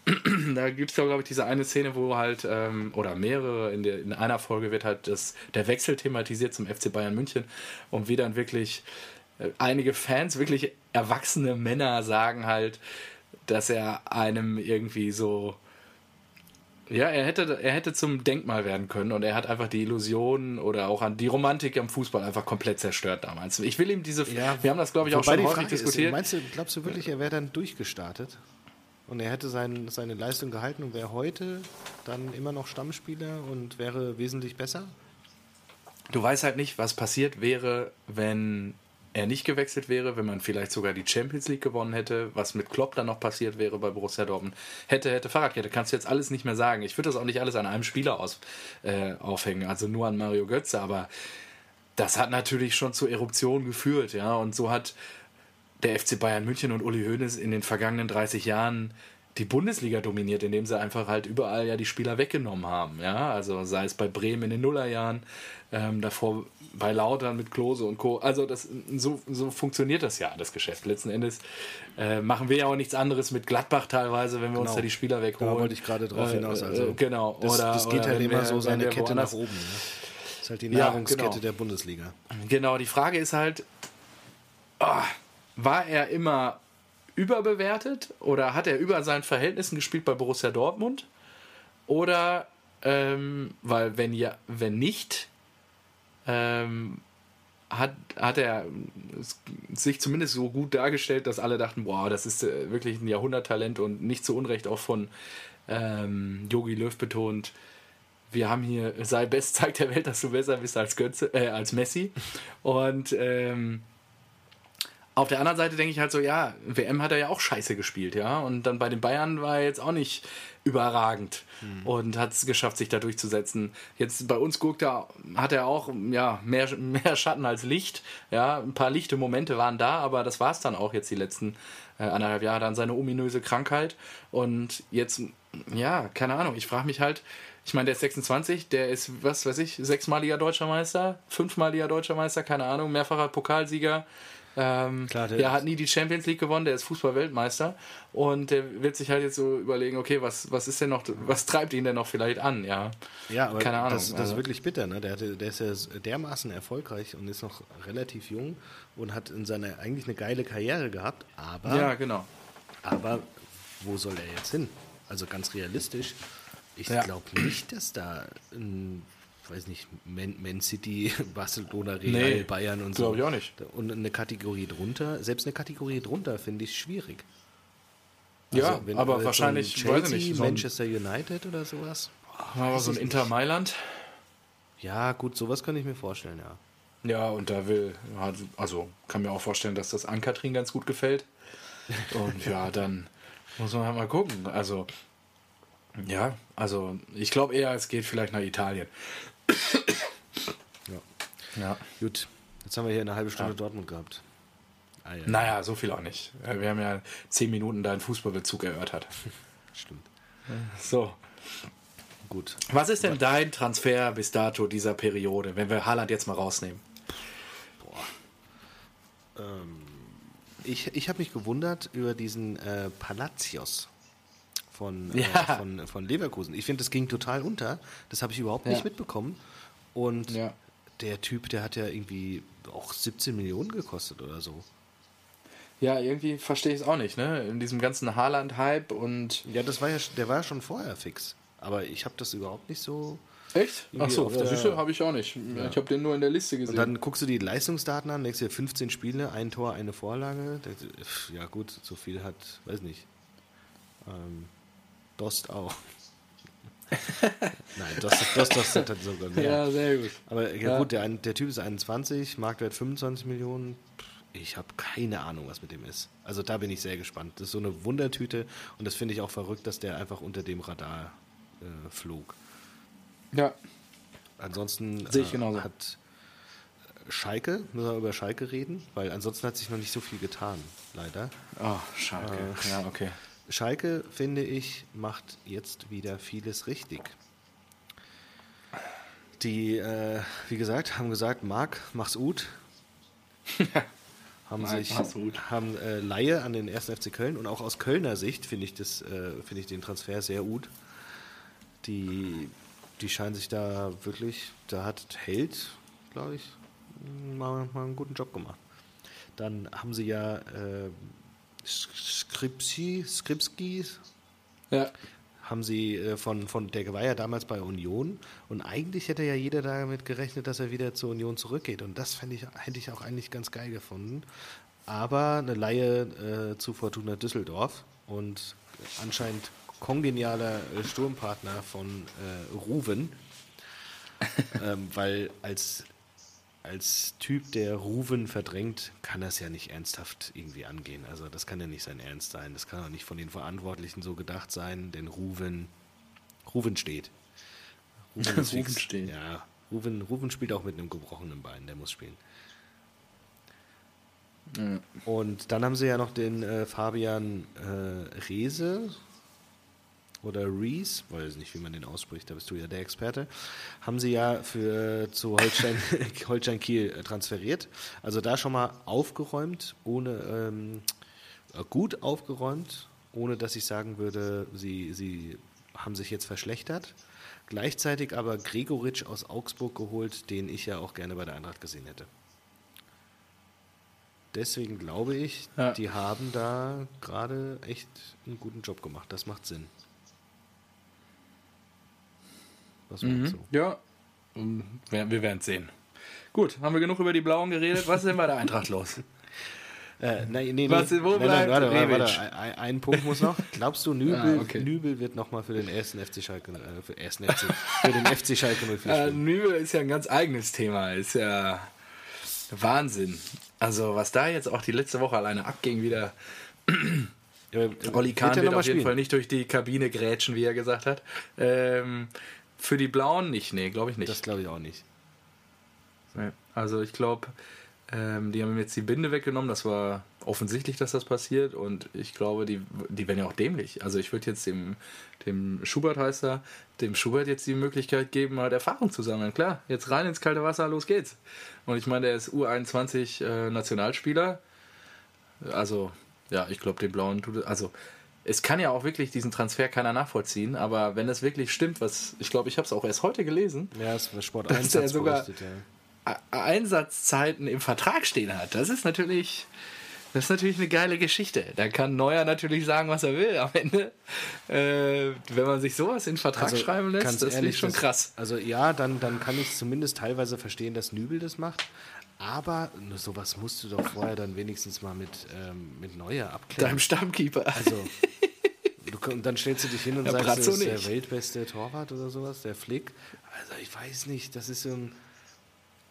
da gibt es ja, glaube ich, diese eine Szene, wo halt, ähm, oder mehrere, in, der, in einer Folge wird halt das, der Wechsel thematisiert zum FC Bayern München und wie dann wirklich äh, einige Fans, wirklich erwachsene Männer sagen halt, dass er einem irgendwie so Ja, er hätte, er hätte zum Denkmal werden können und er hat einfach die Illusion oder auch an die Romantik am Fußball einfach komplett zerstört damals. Ich will ihm diese. Ja, wir haben das, glaube ich, auch schon häufig diskutiert. Ist, meinst du, glaubst du wirklich, er wäre dann durchgestartet? Und er hätte sein, seine Leistung gehalten und wäre heute dann immer noch Stammspieler und wäre wesentlich besser? Du weißt halt nicht, was passiert wäre, wenn er nicht gewechselt wäre, wenn man vielleicht sogar die Champions League gewonnen hätte, was mit Klopp dann noch passiert wäre bei Borussia Dortmund. Hätte, hätte, Fahrradkette, kannst du jetzt alles nicht mehr sagen. Ich würde das auch nicht alles an einem Spieler aus, äh, aufhängen, also nur an Mario Götze, aber das hat natürlich schon zur Eruption geführt, ja, und so hat der FC Bayern München und Uli Hoeneß in den vergangenen 30 Jahren die Bundesliga dominiert, indem sie einfach halt überall ja die Spieler weggenommen haben. Ja, also sei es bei Bremen in den Nullerjahren, ähm, davor bei Lautern mit Klose und Co. Also das, so, so funktioniert das ja, das Geschäft. Letzten Endes äh, machen wir ja auch nichts anderes mit Gladbach teilweise, wenn wir genau. uns da die Spieler wegholen. Da wollte ich gerade drauf hinaus. Also äh, genau. Das, oder, das geht oder halt immer wir, so seine Kette nach oben. Ne? Das ist halt die Nahrungskette ja, genau. der Bundesliga. Genau, die Frage ist halt, oh, war er immer überbewertet oder hat er über seinen Verhältnissen gespielt bei Borussia Dortmund? Oder, ähm, weil wenn ja, wenn nicht, ähm, hat, hat er sich zumindest so gut dargestellt, dass alle dachten, boah, das ist äh, wirklich ein Jahrhunderttalent und nicht zu Unrecht auch von Yogi ähm, Löw betont. Wir haben hier, sei best, zeigt der Welt, dass du besser bist als Götze, äh, als Messi. Und ähm, auf der anderen Seite denke ich halt so, ja, WM hat er ja auch scheiße gespielt, ja. Und dann bei den Bayern war er jetzt auch nicht überragend mhm. und hat es geschafft, sich da durchzusetzen. Jetzt bei uns guckt er, hat er auch ja, mehr, mehr Schatten als Licht. Ja, ein paar lichte Momente waren da, aber das war es dann auch jetzt die letzten äh, anderthalb Jahre. Dann seine ominöse Krankheit. Und jetzt, ja, keine Ahnung, ich frage mich halt, ich meine, der ist 26, der ist, was weiß ich, sechsmaliger Deutscher Meister, fünfmaliger Deutscher Meister, keine Ahnung, mehrfacher Pokalsieger. Ähm, Klar, der, der hat nie die Champions League gewonnen, der ist Fußball-Weltmeister und der wird sich halt jetzt so überlegen, okay, was, was ist denn noch, was treibt ihn denn noch vielleicht an, ja. Ja, aber Keine Ahnung, das, das also. ist wirklich bitter, ne? Der, hatte, der ist ja dermaßen erfolgreich und ist noch relativ jung und hat in seiner eigentlich eine geile Karriere gehabt, aber. Ja, genau. Aber wo soll er jetzt hin? Also ganz realistisch, ich ja. glaube nicht, dass da ein weiß nicht, Man, Man City, Barcelona, Real, nee, Bayern und so. Glaube ich auch nicht. Und eine Kategorie drunter, selbst eine Kategorie drunter finde ich schwierig. Also ja, wenn, aber wahrscheinlich, so Chelsea, nicht, so Manchester United oder sowas. Aber so ein Inter Mailand. Ja, gut, sowas kann ich mir vorstellen, ja. Ja, und da will, also kann mir auch vorstellen, dass das an Katrin ganz gut gefällt. Und ja, dann muss man halt mal gucken. Also, ja, also ich glaube eher, es geht vielleicht nach Italien. Ja. ja. Gut, jetzt haben wir hier eine halbe Stunde ja. Dortmund gehabt. Ah, ja. Naja, so viel auch nicht. Wir haben ja zehn Minuten deinen Fußballbezug erörtert. Stimmt. So. Gut. Was ist denn dein Transfer bis dato dieser Periode, wenn wir Haaland jetzt mal rausnehmen? Boah. Ähm, ich ich habe mich gewundert über diesen äh, Palacios von, äh, ja. äh, von, von Leverkusen. Ich finde, das ging total unter. Das habe ich überhaupt nicht mitbekommen. Und ja. der Typ, der hat ja irgendwie auch 17 Millionen gekostet oder so. Ja, irgendwie verstehe ich es auch nicht, ne? In diesem ganzen Haaland-Hype und. Ja, das war ja, der war ja schon vorher fix. Aber ich habe das überhaupt nicht so. Echt? Achso, ja, Süße habe ich auch nicht. Ja. Ich habe den nur in der Liste gesehen. Und dann guckst du die Leistungsdaten an, denkst dir 15 Spiele, ein Tor, eine Vorlage. Ja, gut, so viel hat, weiß nicht. Ähm, Dost auch. Nein, Dost, Dost, Dost hat sogar mehr. Ja, sehr gut. Aber ja, ja. gut, der, der Typ ist 21, Marktwert 25 Millionen. Ich habe keine Ahnung, was mit dem ist. Also da bin ich sehr gespannt. Das ist so eine Wundertüte und das finde ich auch verrückt, dass der einfach unter dem Radar äh, flog. Ja. Ansonsten Sehe ich genauso. Äh, hat Schalke, müssen wir über Schalke reden, weil ansonsten hat sich noch nicht so viel getan, leider. Oh, Schalke. Äh, ja, okay. Schalke, finde ich, macht jetzt wieder vieles richtig. Die, äh, wie gesagt, haben gesagt, Marc, mach's gut. haben Marc, sich haben äh, Laie an den 1. FC Köln und auch aus Kölner Sicht finde ich das äh, finde ich den Transfer sehr gut. Die die scheinen sich da wirklich, da hat Held, glaube ich, mal, mal einen guten Job gemacht. Dann haben sie ja äh, Skripsi, Skripski, ja. haben sie äh, von, von, der war ja damals bei Union und eigentlich hätte ja jeder damit gerechnet, dass er wieder zur Union zurückgeht und das ich, hätte ich auch eigentlich ganz geil gefunden. Aber eine Laie äh, zu Fortuna Düsseldorf und anscheinend kongenialer äh, Sturmpartner von äh, Ruven, ähm, weil als als Typ, der Ruven verdrängt, kann das ja nicht ernsthaft irgendwie angehen. Also das kann ja nicht sein Ernst sein. Das kann auch nicht von den Verantwortlichen so gedacht sein, denn Ruven, Ruven steht. Ruven, Ruven steht. Ja, Ruven, Ruven spielt auch mit einem gebrochenen Bein, der muss spielen. Ja. Und dann haben sie ja noch den äh, Fabian äh, Rehse, oder Reese, weiß nicht, wie man den ausspricht, da bist du ja der Experte, haben sie ja für zu Holstein, Holstein Kiel äh, transferiert. Also da schon mal aufgeräumt, ohne ähm, äh, gut aufgeräumt, ohne dass ich sagen würde, sie, sie haben sich jetzt verschlechtert. Gleichzeitig aber Gregoritsch aus Augsburg geholt, den ich ja auch gerne bei der Eintracht gesehen hätte. Deswegen glaube ich, ja. die haben da gerade echt einen guten Job gemacht. Das macht Sinn. Was mhm. Ja, wir werden es sehen. Gut, haben wir genug über die Blauen geredet? Was ist denn bei der Eintracht los? Äh, nein, nee, Was, wo nein, nein, warte, warte, warte, ein, ein, Punkt muss noch. Glaubst du, Nübel, ah, okay. Nübel wird nochmal für den ersten FC Schalke, äh, für, ersten FC, für den FC Schalke 04 äh, Nübel ist ja ein ganz eigenes Thema. Ist ja Wahnsinn. Also, was da jetzt auch die letzte Woche alleine abging, wieder. Ja, Olli Kahn wird, wird auf jeden Fall nicht durch die Kabine grätschen, wie er gesagt hat. Ähm, für die Blauen nicht, nee, glaube ich nicht. Das glaube ich auch nicht. Nee. Also ich glaube, ähm, die haben jetzt die Binde weggenommen. Das war offensichtlich, dass das passiert. Und ich glaube, die, die werden ja auch dämlich. Also ich würde jetzt dem, dem Schubert heißt er, dem Schubert jetzt die Möglichkeit geben, halt Erfahrung zu sammeln. Klar, jetzt rein ins kalte Wasser, los geht's. Und ich meine, der ist U21 äh, Nationalspieler. Also ja, ich glaube, den Blauen tut es. Also es kann ja auch wirklich diesen Transfer keiner nachvollziehen, aber wenn es wirklich stimmt, was ich glaube, ich habe es auch erst heute gelesen, ja, es war Sport dass er sogar ja. Einsatzzeiten im Vertrag stehen hat. Das ist natürlich das ist natürlich eine geile Geschichte. Da kann Neuer natürlich sagen, was er will. Am Ende, äh, wenn man sich sowas in den Vertrag also, schreiben lässt, das ist schon krass. Also ja, dann, dann kann ich zumindest teilweise verstehen, dass Nübel das macht. Aber sowas musst du doch vorher dann wenigstens mal mit, ähm, mit Neuer abklären. Deinem Stammkeeper. Also, du, und dann stellst du dich hin und ja, sagst, Brazzo das ist nicht. der weltbeste Torwart oder sowas, der Flick. Also ich weiß nicht, das ist so ein,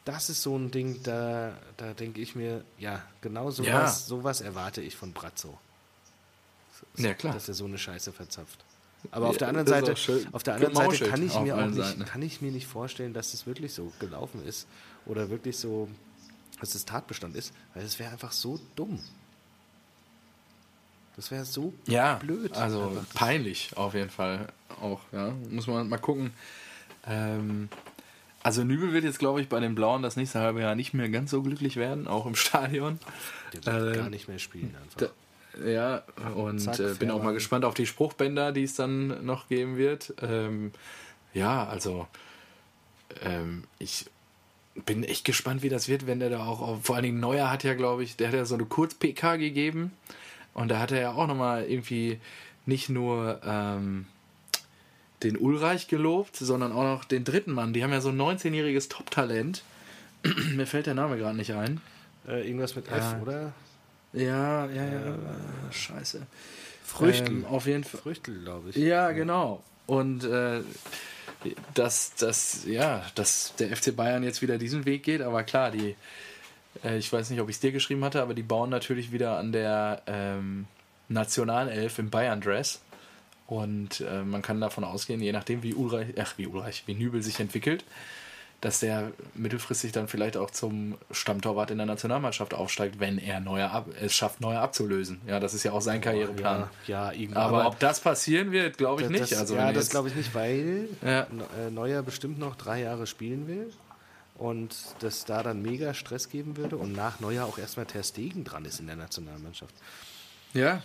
das ist so ein Ding, da, da denke ich mir, ja, genau sowas, ja. sowas erwarte ich von Brazzo. So, ja, klar. Dass er so eine Scheiße verzapft. Aber auf der anderen Seite, auf der anderen Seite kann ich mir auch nicht, kann ich mir nicht vorstellen, dass es wirklich so gelaufen ist oder wirklich so dass es Tatbestand ist, weil es wäre einfach so dumm. Das wäre so ja, blöd. Also peinlich auf jeden Fall auch, ja. Muss man mal gucken. Ähm, also Nübel wird jetzt, glaube ich, bei den Blauen das nächste halbe Jahr nicht mehr ganz so glücklich werden, auch im Stadion. Der wird äh, gar nicht mehr spielen einfach. Da, ja, und Zack, äh, bin auch mal gespannt auf die Spruchbänder, die es dann noch geben wird. Ähm, ja, also ähm, ich bin echt gespannt, wie das wird, wenn der da auch, vor allen Dingen Neuer hat ja, glaube ich, der hat ja so eine Kurz-PK gegeben und da hat er ja auch nochmal irgendwie nicht nur ähm, den Ulreich gelobt, sondern auch noch den dritten Mann. Die haben ja so ein 19-jähriges Top-Talent. Mir fällt der Name gerade nicht ein. Äh, irgendwas mit F, oder? Ja, ja, ja. Äh, scheiße. Früchtel. Ähm, auf jeden Fall. Früchtel, glaube ich. Ja, genau. Und äh, dass, dass, ja, dass der FC Bayern jetzt wieder diesen Weg geht. Aber klar, die, äh, ich weiß nicht, ob ich es dir geschrieben hatte, aber die bauen natürlich wieder an der ähm, Nationalelf im Bayern-Dress. Und äh, man kann davon ausgehen, je nachdem, wie Ulreich, ach, wie Ulreich, wie Nübel sich entwickelt, dass der mittelfristig dann vielleicht auch zum Stammtorwart in der Nationalmannschaft aufsteigt, wenn er neue ab, es schafft, neue abzulösen. Ja, das ist ja auch sein Karriereplan. Ja, ja aber, aber, ob das passieren wird, glaube ich das, nicht. Also ja, das glaube ich nicht, weil ja. Äh, Neuer bestimmt noch drei Jahre spielen will und das da dann mega Stress geben würde und nach Neuer auch erstmal Ter Stegen dran ist in der Nationalmannschaft. Ja.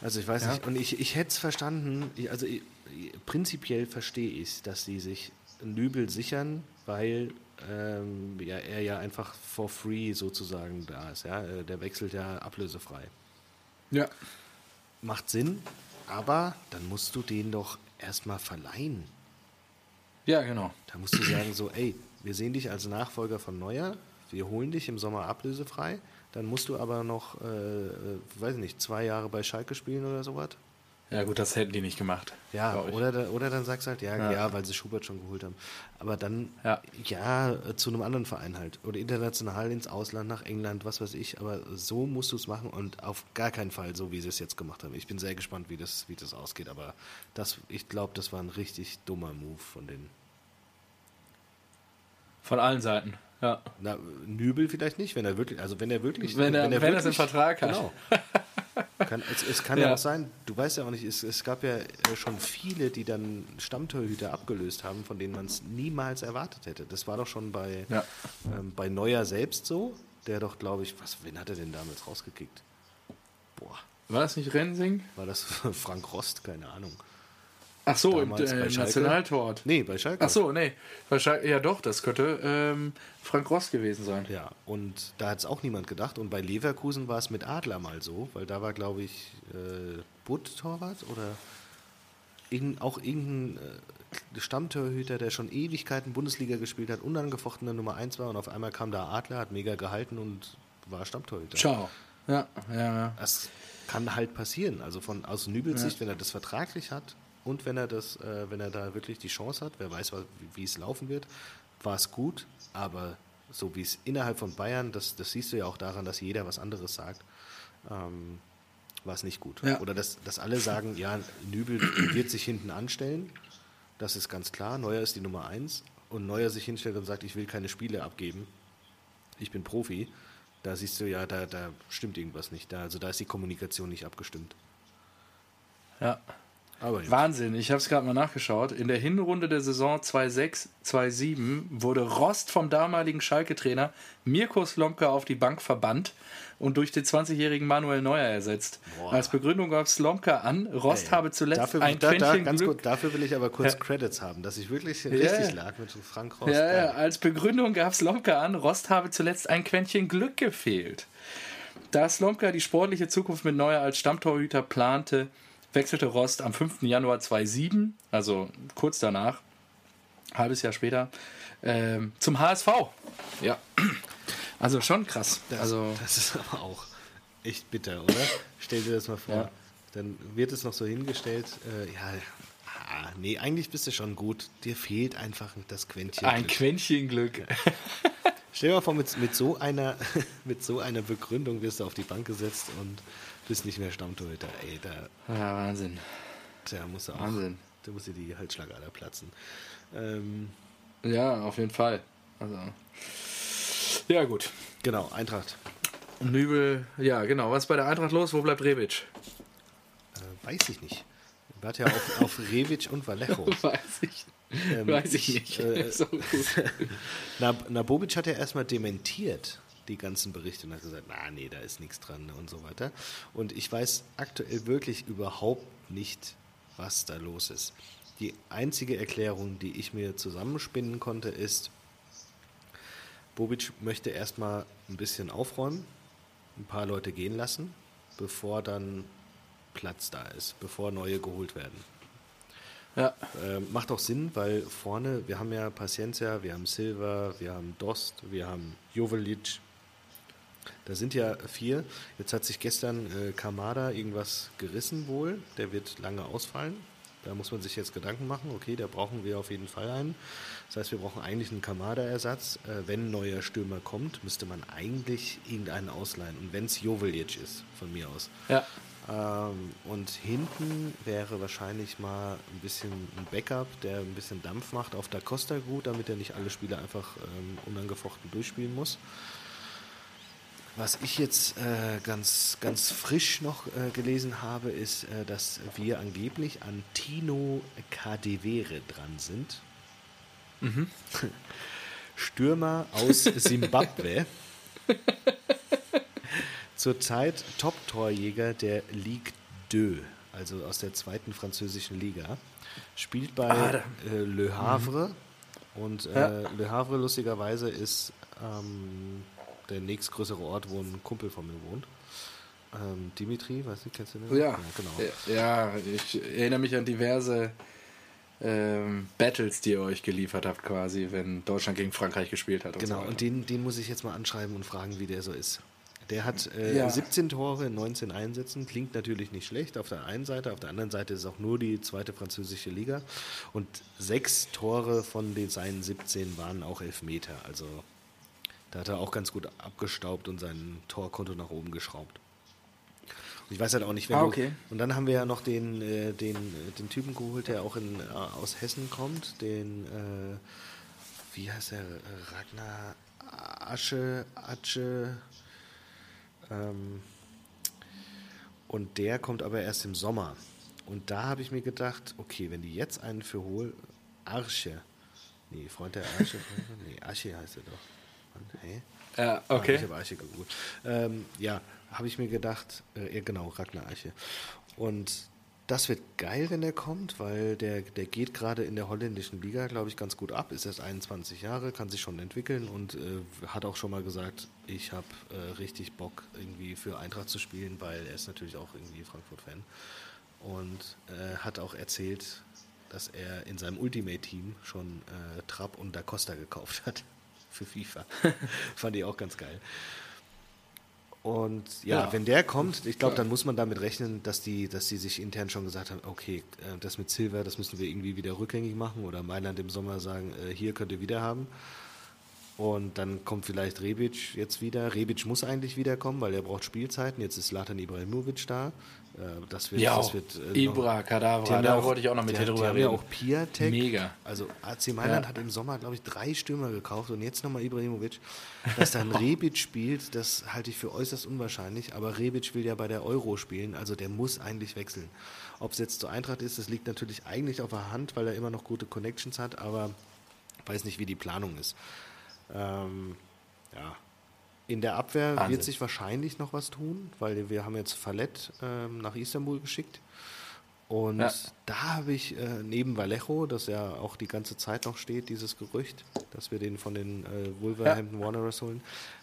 Also ich weiß ja. nicht, und ich, ich hätte es verstanden, also ich, prinzipiell verstehe ich dass sie sich Nübel sichern, weil ähm, ja, er ja einfach for free sozusagen da ist. Ja? Äh, der wechselt ja ablösefrei. Ja. Macht Sinn. aber dann musst du den doch erstmal verleihen. Ja, genau. Da musst du sagen so, ey, wir sehen dich als Nachfolger von Neuer, wir holen dich im Sommer ablösefrei, dann musst du aber noch, äh, äh, weiß nicht, zwei Jahre bei Schalke spielen oder sowas. Ja, gut, das hätten die nicht gemacht. Ja, oder, da- oder dann sagst du halt, ja, ja, Ja. weil sie Schubert schon geholt haben. Aber dann, Ja. ja, äh, zu einem anderen Verein halt. Oder international ins Ausland, nach England, was weiß ich. Aber so musst du es machen und auf gar keinen Fall so, wie sie es jetzt gemacht haben. Ich bin sehr gespannt, wie das, wie das ausgeht. Aber das, ich glaube, das war ein richtig dummer Move von denen. Von allen Seiten. Ja. Na, Nübel vielleicht nicht, wenn er wirklich, also wenn er wirklich, Wenn er- wenn er es im wirklich- Vertrag hat. Genau. Kann, es, es kann ja. Ja. auch sein, du weißt ja auch nicht, es, es gab ja äh, schon viele, die dann Stammtorhüter abgelöst haben, von denen man es niemals erwartet hätte. Das war doch schon bei, Ja. ähm, bei Neuer selbst so, der doch, glaube ich, was, wen hat er denn damals rausgekickt? Boah, War das nicht Rensing? war das Frank Rost? Keine Ahnung. Ach so, im, äh, bei Schalke? Nationaltorwart. Nee, bei Schalke. Ach so, nee. Wahrscheinlich, ja doch, das könnte ähm, Frank Rost gewesen sein. Ja, und da hat es auch niemand gedacht. Und bei Leverkusen war es mit Adler mal so, weil da war, glaube ich, äh, Butt Torwart oder irgend, auch irgendein äh, Stammtorhüter, der schon Ewigkeiten Bundesliga gespielt hat, unangefochtener Nummer 1 war und auf einmal kam da Adler, hat mega gehalten und war Stammtorhüter. Ciao. Ja, ja, ja. Das kann halt passieren. Also von aus Nübels Sicht, wenn er das vertraglich hat und wenn er das, äh, wenn er da wirklich die Chance hat, wer weiß, wie es laufen wird, war es gut. Aber so wie es innerhalb von Bayern, das, das siehst du ja auch daran, dass jeder was anderes sagt, ähm, war es nicht gut. Ja. Oder dass, dass alle sagen, ja, Nübel wird sich hinten anstellen. Das ist ganz klar. Neuer ist die Nummer eins. Und Neuer sich hinstellt und sagt, ich will keine Spiele abgeben. Ich bin Profi. Da siehst du ja, da, da stimmt irgendwas nicht. Da, also da ist die Kommunikation nicht abgestimmt. ja. Wahnsinn, ich habe es gerade mal nachgeschaut. In der Hinrunde der Saison 2-6, 2-7 wurde Rost vom damaligen Schalke-Trainer Mirko Slomka auf die Bank verbannt und durch den 20-jährigen Manuel Neuer ersetzt. Boah. Als Begründung gab Slomka an, Rost habe zuletzt dafür, ein da, da, Quäntchen ganz Glück gut, dafür will ich aber kurz Ja. Credits haben, dass ich wirklich richtig ja. lag mit Frank Rost. Ja, ja, als Begründung gab Slomka an, Rost habe zuletzt ein Quäntchen Glück gefehlt. Da Slomka die sportliche Zukunft mit Neuer als Stammtorhüter plante, wechselte Rost am 5. Januar 2007, also kurz danach, halbes Jahr später, ähm, zum HSV. Ja. Also schon krass. Das, also, das ist aber auch echt bitter, oder? Stell dir das mal vor. Ja. Dann wird es noch so hingestellt, äh, ja, ah, nee, eigentlich bist du schon gut. Dir fehlt einfach das Quäntchen. ein Glück. Quäntchen Glück. Stell dir mal vor, mit, mit, so einer, mit so einer Begründung wirst du auf die Bank gesetzt und bist nicht mehr Stammtorhüter. Ey, da, Ja, Wahnsinn. musst du auch, Wahnsinn. da muss dir die Halsschlagader platzen. Ähm, Ja, auf jeden Fall. Also, ja, gut. genau, Eintracht. Nübel, ja, genau. Was ist bei der Eintracht los? Wo bleibt Rebic? Äh, weiß ich nicht. Warte ja auf, auf Revic und Vallejo. Weiß ich, Ähm, weiß ich nicht. äh. Nab Nabobic hat ja erstmal dementiert die ganzen Berichte und hat gesagt, na nee, da ist nichts dran und so weiter. Und ich weiß aktuell wirklich überhaupt nicht, was da los ist. Die einzige Erklärung, die ich mir zusammenspinnen konnte, ist, Bobic möchte erstmal ein bisschen aufräumen, ein paar Leute gehen lassen, bevor dann Platz da ist, bevor neue geholt werden. Ja, Ähm, macht auch Sinn, weil vorne, wir haben ja Paciencia, wir haben Silva, wir haben Dost, wir haben Jovelic. Da sind ja vier. Jetzt hat sich gestern äh, Kamada irgendwas gerissen wohl. Der wird lange ausfallen. Da muss man sich jetzt Gedanken machen. Okay, da brauchen wir auf jeden Fall einen. Das heißt, wir brauchen eigentlich einen Kamada-Ersatz. Äh, wenn ein neuer Stürmer kommt, müsste man eigentlich irgendeinen ausleihen. Und wenn es Jovelic ist, von mir aus. ja. Ähm, und hinten wäre wahrscheinlich mal ein bisschen ein Backup, der ein bisschen Dampf macht auf Da Costa gut, damit er nicht alle Spiele einfach ähm, unangefochten durchspielen muss. Was ich jetzt äh, ganz, ganz frisch noch äh, gelesen habe, ist, äh, dass wir angeblich an Tino Kadewere dran sind. Stürmer aus Simbabwe. Zurzeit Top-Torjäger der Ligue 2, also aus der zweiten französischen Liga. Spielt bei Ah, äh, Le Havre. Und äh, Ja. Le Havre, lustigerweise, ist ähm, der nächstgrößere Ort, wo ein Kumpel von mir wohnt. Ähm, Dimitri, weißt du, kennst du den? Ja, ja, genau. Ja, ich erinnere mich an diverse ähm, Battles, die ihr euch geliefert habt, quasi, wenn Deutschland gegen Frankreich gespielt hat. Und genau, so und den, den muss ich jetzt mal anschreiben und fragen, wie der so ist. Der hat äh, ja. 17 Tore in 19 Einsätzen, klingt natürlich nicht schlecht auf der einen Seite, auf der anderen Seite ist es auch nur die zweite französische Liga und sechs Tore von den seinen 17 waren auch Elfmeter, also da hat er auch ganz gut abgestaubt und sein Torkonto nach oben geschraubt. Und ich weiß halt auch nicht, wenn ah, okay. du, Und dann haben wir ja noch den, äh, den, den Typen geholt, der auch in, äh, aus Hessen kommt, den, äh, wie heißt der, Ragnar Asche, Asche, ähm, und der kommt aber erst im Sommer. Und da habe ich mir gedacht, okay, wenn die jetzt einen für Hol, Arche, nee, Freund der Arche, nee, Arche heißt er doch. Hey? Ja, okay. Ah, ich habe Arche gegoogelt. Ähm, ja, habe ich mir gedacht, äh, genau, Ragnar Arche. Und das wird geil, wenn der kommt, weil der, der geht gerade in der holländischen Liga, glaube ich, ganz gut ab. Ist erst 21 Jahre, kann sich schon entwickeln und äh, hat auch schon mal gesagt, ich habe äh, richtig Bock, irgendwie für Eintracht zu spielen, weil er ist natürlich auch irgendwie Frankfurt-Fan. Und äh, hat auch erzählt, dass er in seinem Ultimate-Team schon äh, Trapp und Da Costa gekauft hat für FIFA. Fand ich auch ganz geil. Und ja, ja, wenn der kommt, ich glaube, dann muss man damit rechnen, dass die, dass die sich intern schon gesagt haben, okay, äh, das mit Silver, das müssen wir irgendwie wieder rückgängig machen oder Mailand im Sommer sagen, äh, hier könnt ihr wieder haben. Und dann kommt vielleicht Rebic jetzt wieder. Rebic muss eigentlich wiederkommen, weil er braucht Spielzeiten. Jetzt ist Latan Ibrahimovic da. Äh, das wird, ja, das wird äh, Ibra, Kadavra, da auch, wollte ich auch noch mit dir drüber reden. ja auch Piatek. Mega. Also AC Mailand ja. hat im Sommer, glaube ich, drei Stürmer gekauft und jetzt nochmal Ibrahimovic. Dass dann Rebic spielt, das halte ich für äußerst unwahrscheinlich. Aber Rebic will ja bei der Euro spielen, also der muss eigentlich wechseln. Ob es jetzt zur Eintracht ist, das liegt natürlich eigentlich auf der Hand, weil er immer noch gute Connections hat, aber ich weiß nicht, wie die Planung ist. Ähm, ja, in der Abwehr Wahnsinn. wird sich wahrscheinlich noch was tun, weil wir haben jetzt Fallett ähm, nach Istanbul geschickt. Und ja. da habe ich äh, neben Vallejo, das ja auch die ganze Zeit noch steht, dieses Gerücht, dass wir den von den äh, Wolverhampton ja. Wanderers holen,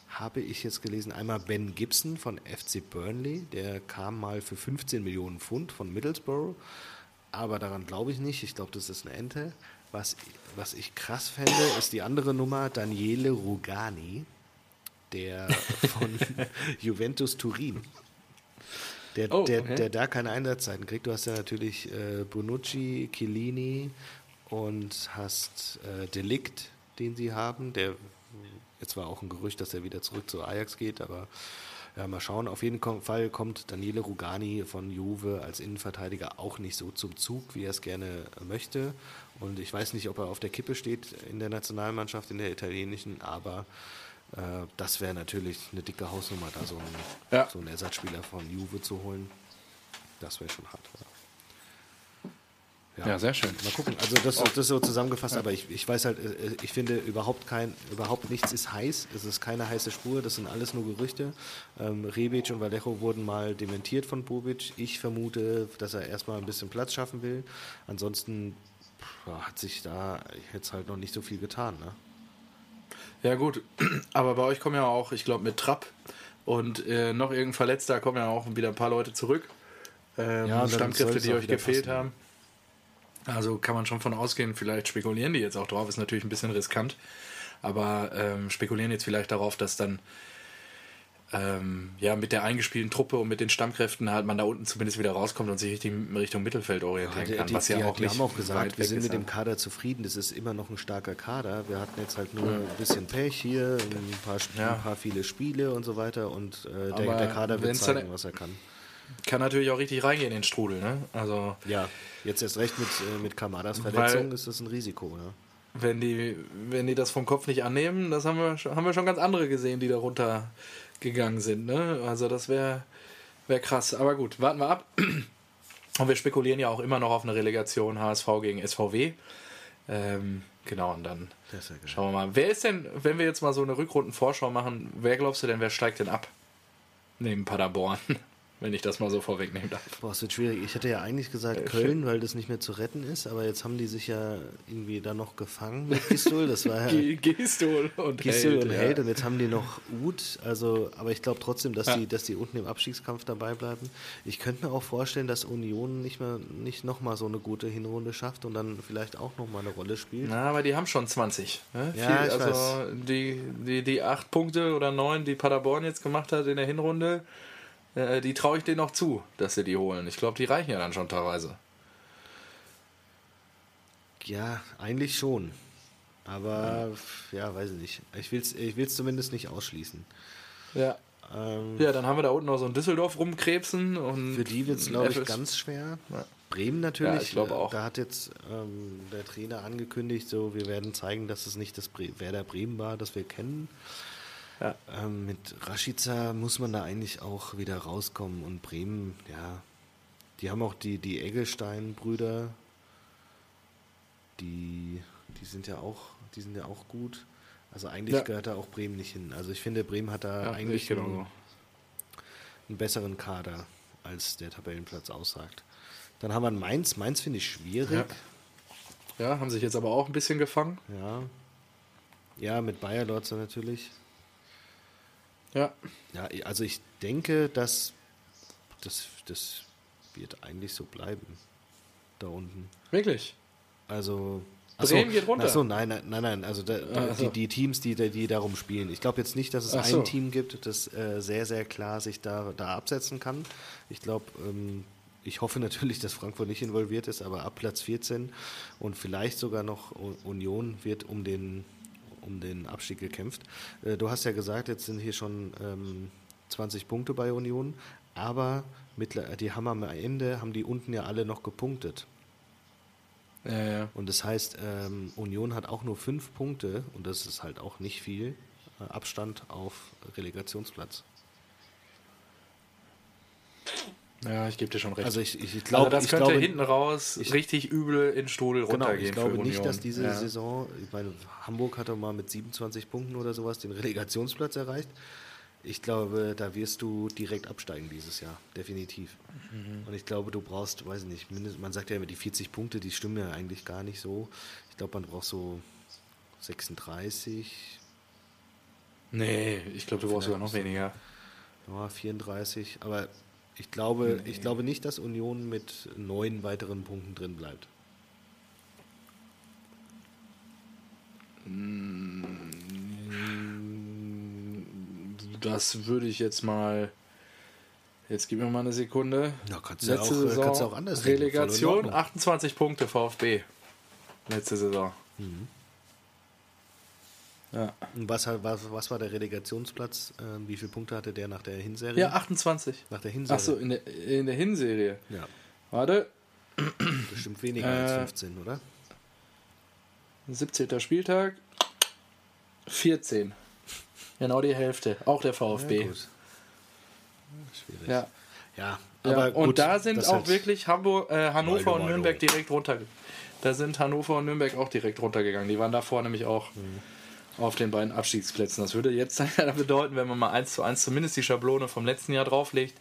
habe ich jetzt gelesen, einmal Ben Gibson von FC Burnley, der kam mal für 15 Millionen Pfund von Middlesbrough, aber daran glaube ich nicht, ich glaube, das ist eine Ente. Was, was ich krass fände, ist die andere Nummer, Daniele Rugani, der von Juventus Turin. Der, oh, der, okay. der da keine Einsatzzeiten kriegt. Du hast ja natürlich äh, Bonucci, Chiellini und hast äh, Delikt, den sie haben. Der jetzt war auch ein Gerücht, dass er wieder zurück zu Ajax geht, aber ja, mal schauen. Auf jeden Fall kommt Daniele Rugani von Juve als Innenverteidiger auch nicht so zum Zug, wie er es gerne möchte. Und ich weiß nicht, ob er auf der Kippe steht in der Nationalmannschaft, in der italienischen, aber das wäre natürlich eine dicke Hausnummer, da so einen, ja. so einen Ersatzspieler von Juve zu holen. Das wäre schon hart. Ja. Ja, sehr schön. Mal gucken. Also das, das ist so zusammengefasst, ja. aber ich, ich weiß halt, äh, ich finde überhaupt kein, überhaupt nichts ist heiß. Es ist keine heiße Spur, das sind alles nur Gerüchte. Ähm, Rebic und Vallejo wurden mal dementiert von Bobic. Ich vermute, dass er erstmal ein bisschen Platz schaffen will. Ansonsten pff, hat sich da jetzt halt noch nicht so viel getan. Ne? Ja, gut. Aber bei euch kommen ja auch, ich glaube, mit Trapp und äh, noch irgendein Verletzter kommen ja auch wieder ein paar Leute zurück. Ähm, ja, Stammkräfte, die euch gefehlt passen, haben. Also kann man schon von ausgehen, vielleicht spekulieren die jetzt auch drauf, ist natürlich ein bisschen riskant. Aber ähm, spekulieren jetzt vielleicht darauf, dass dann ähm, ja, mit der eingespielten Truppe und mit den Stammkräften halt man da unten zumindest wieder rauskommt und sich richtig Richtung Mittelfeld orientieren ja, die, kann. Was die, ja auch die nicht haben auch gesagt, wir sind mit dem Kader zufrieden. Das ist immer noch ein starker Kader. Wir hatten jetzt halt nur mhm. ein bisschen Pech hier, ein paar, ja. ein paar viele Spiele und so weiter und äh, der, der, Kader wird zeigen, was er kann. Kann natürlich auch richtig reingehen in den Strudel, ne? Also ja, jetzt erst recht mit, äh, mit Kamadas Verletzung ist das ein Risiko, ne? Wenn die, wenn die das vom Kopf nicht annehmen, das haben wir, haben wir schon ganz andere gesehen, die darunter gegangen sind. Ne? Also das wäre wär krass. Aber gut, warten wir ab. Und wir spekulieren ja auch immer noch auf eine Relegation HSV gegen SVW. Ähm, genau, und dann schauen wir mal. Wer ist denn, wenn wir jetzt mal so eine Rückrundenvorschau machen, wer glaubst du denn, wer steigt denn ab? Neben Paderborn. Wenn ich das mal so vorwegnehmen darf. Boah, es wird schwierig. Ich hätte ja eigentlich gesagt Äh, Köln, weil das nicht mehr zu retten ist, aber jetzt haben die sich ja irgendwie da noch gefangen mit Gistol. Das war ja Gistol und Gistol Held. und ja. Held und jetzt haben die noch Uth. Also, aber ich glaube trotzdem, dass Ja. die, dass die unten im Abstiegskampf dabei bleiben. Ich könnte mir auch vorstellen, dass Union nicht mehr nicht nochmal so eine gute Hinrunde schafft und dann vielleicht auch nochmal eine Rolle spielt. Na, aber die haben schon 20. Ne? Ja, ich also die, die, die acht Punkte oder neun, die Paderborn jetzt gemacht hat in der Hinrunde, äh, die traue ich denen noch zu, dass sie die holen. Ich glaube, die reichen ja dann schon teilweise. Ja, eigentlich schon. Aber ja, weiß ich nicht. Ich will es ich will's zumindest nicht ausschließen. Ja. Ähm, Ja, dann haben wir da unten noch so ein Düsseldorf rumkrebsen. Und Für die wird es, glaube ich, ganz schwer. Ja. Bremen natürlich. Ja, ich glaube auch. Da hat jetzt ähm, der Trainer angekündigt, so wir werden zeigen, dass es nicht das Bre Werder Bremen war, das wir kennen. Ja. Ähm, mit Rashica muss man da eigentlich auch wieder rauskommen. Und Bremen, ja, die haben auch die, die Eggestein-Brüder, die, die sind ja auch, die sind ja auch gut. Also eigentlich Ja. gehört da auch Bremen nicht hin. Also ich finde, Bremen hat da Ja, eigentlich ich genau einen, besseren Kader, als der Tabellenplatz aussagt. Dann haben wir Mainz. Mainz finde ich schwierig. Ja, haben sich jetzt aber auch ein bisschen gefangen. Ja. Ja, mit Bayer Lorzer natürlich. Ja. Ja, also ich denke, dass das, das wird eigentlich so bleiben. Da unten. Wirklich. Also. Bremen geht runter. Achso, nein, nein, nein, nein. Also da, da, die, die Teams, die, die darum spielen. Ich glaube jetzt nicht, dass es Ach ein so. Team gibt, das äh, sehr, sehr klar sich da, da absetzen kann. Ich glaube, ähm, ich hoffe natürlich, dass Frankfurt nicht involviert ist, aber ab Platz 14 und vielleicht sogar noch Union wird um den, um den Abstieg gekämpft. Äh, du hast ja gesagt, jetzt sind hier schon ähm, 20 Punkte bei Union, aber die haben am Ende, haben die unten ja alle noch gepunktet. Ja, ja. Und das heißt, ähm, Union hat auch nur fünf Punkte und das ist halt auch nicht viel äh, Abstand auf Relegationsplatz. Ja, ich gebe dir schon recht. Also ich, ich, ich also glaube, das ich könnte glaube, hinten raus ich- richtig übel in Strudel genau, runtergehen ich glaube für nicht, Union. dass diese ja. Saison, ich meine, Hamburg hatte mal mit 27 Punkten oder sowas den Relegationsplatz erreicht. Ich glaube, da wirst du direkt absteigen dieses Jahr, definitiv. Mhm. Und ich glaube, du brauchst, weiß ich nicht, mindest, man sagt ja immer, die 40 Punkte, die stimmen ja eigentlich gar nicht so. Ich glaube, man braucht so 36, Nee, ich glaube, du brauchst sogar noch weniger. Ja, 34, aber ich glaube, ich glaube nicht, dass Union mit neun weiteren Punkten drin bleibt. Das würde ich jetzt mal. Jetzt gib mir mal eine Sekunde. Ja, kannst du ja Letzte auch- Saison kannst du auch anders Relegation Ordnung. 28 Punkte VfB. Letzte Saison. Mhm. Ja. Und was, was, was war der Relegationsplatz? Ähm, wie viele Punkte hatte der nach der Hinserie? ja, 28. Nach der Hinserie. Achso, in der, in der Hinserie. Ja, Warte, bestimmt weniger als Äh, 15, oder? 17. Spieltag. 14. Genau die Hälfte. Auch der VfB. Ja, gut. Schwierig. Ja. Ja, Ja, aber und gut, da sind auch wirklich Hamburg, äh, Hannover und. Nürnberg direkt runter. Da sind Hannover und Nürnberg auch direkt runtergegangen. Die waren davor nämlich auch Mhm. Auf den beiden Abstiegsplätzen. Das würde jetzt bedeuten, wenn man mal eins zu eins zumindest die Schablone vom letzten Jahr drauflegt,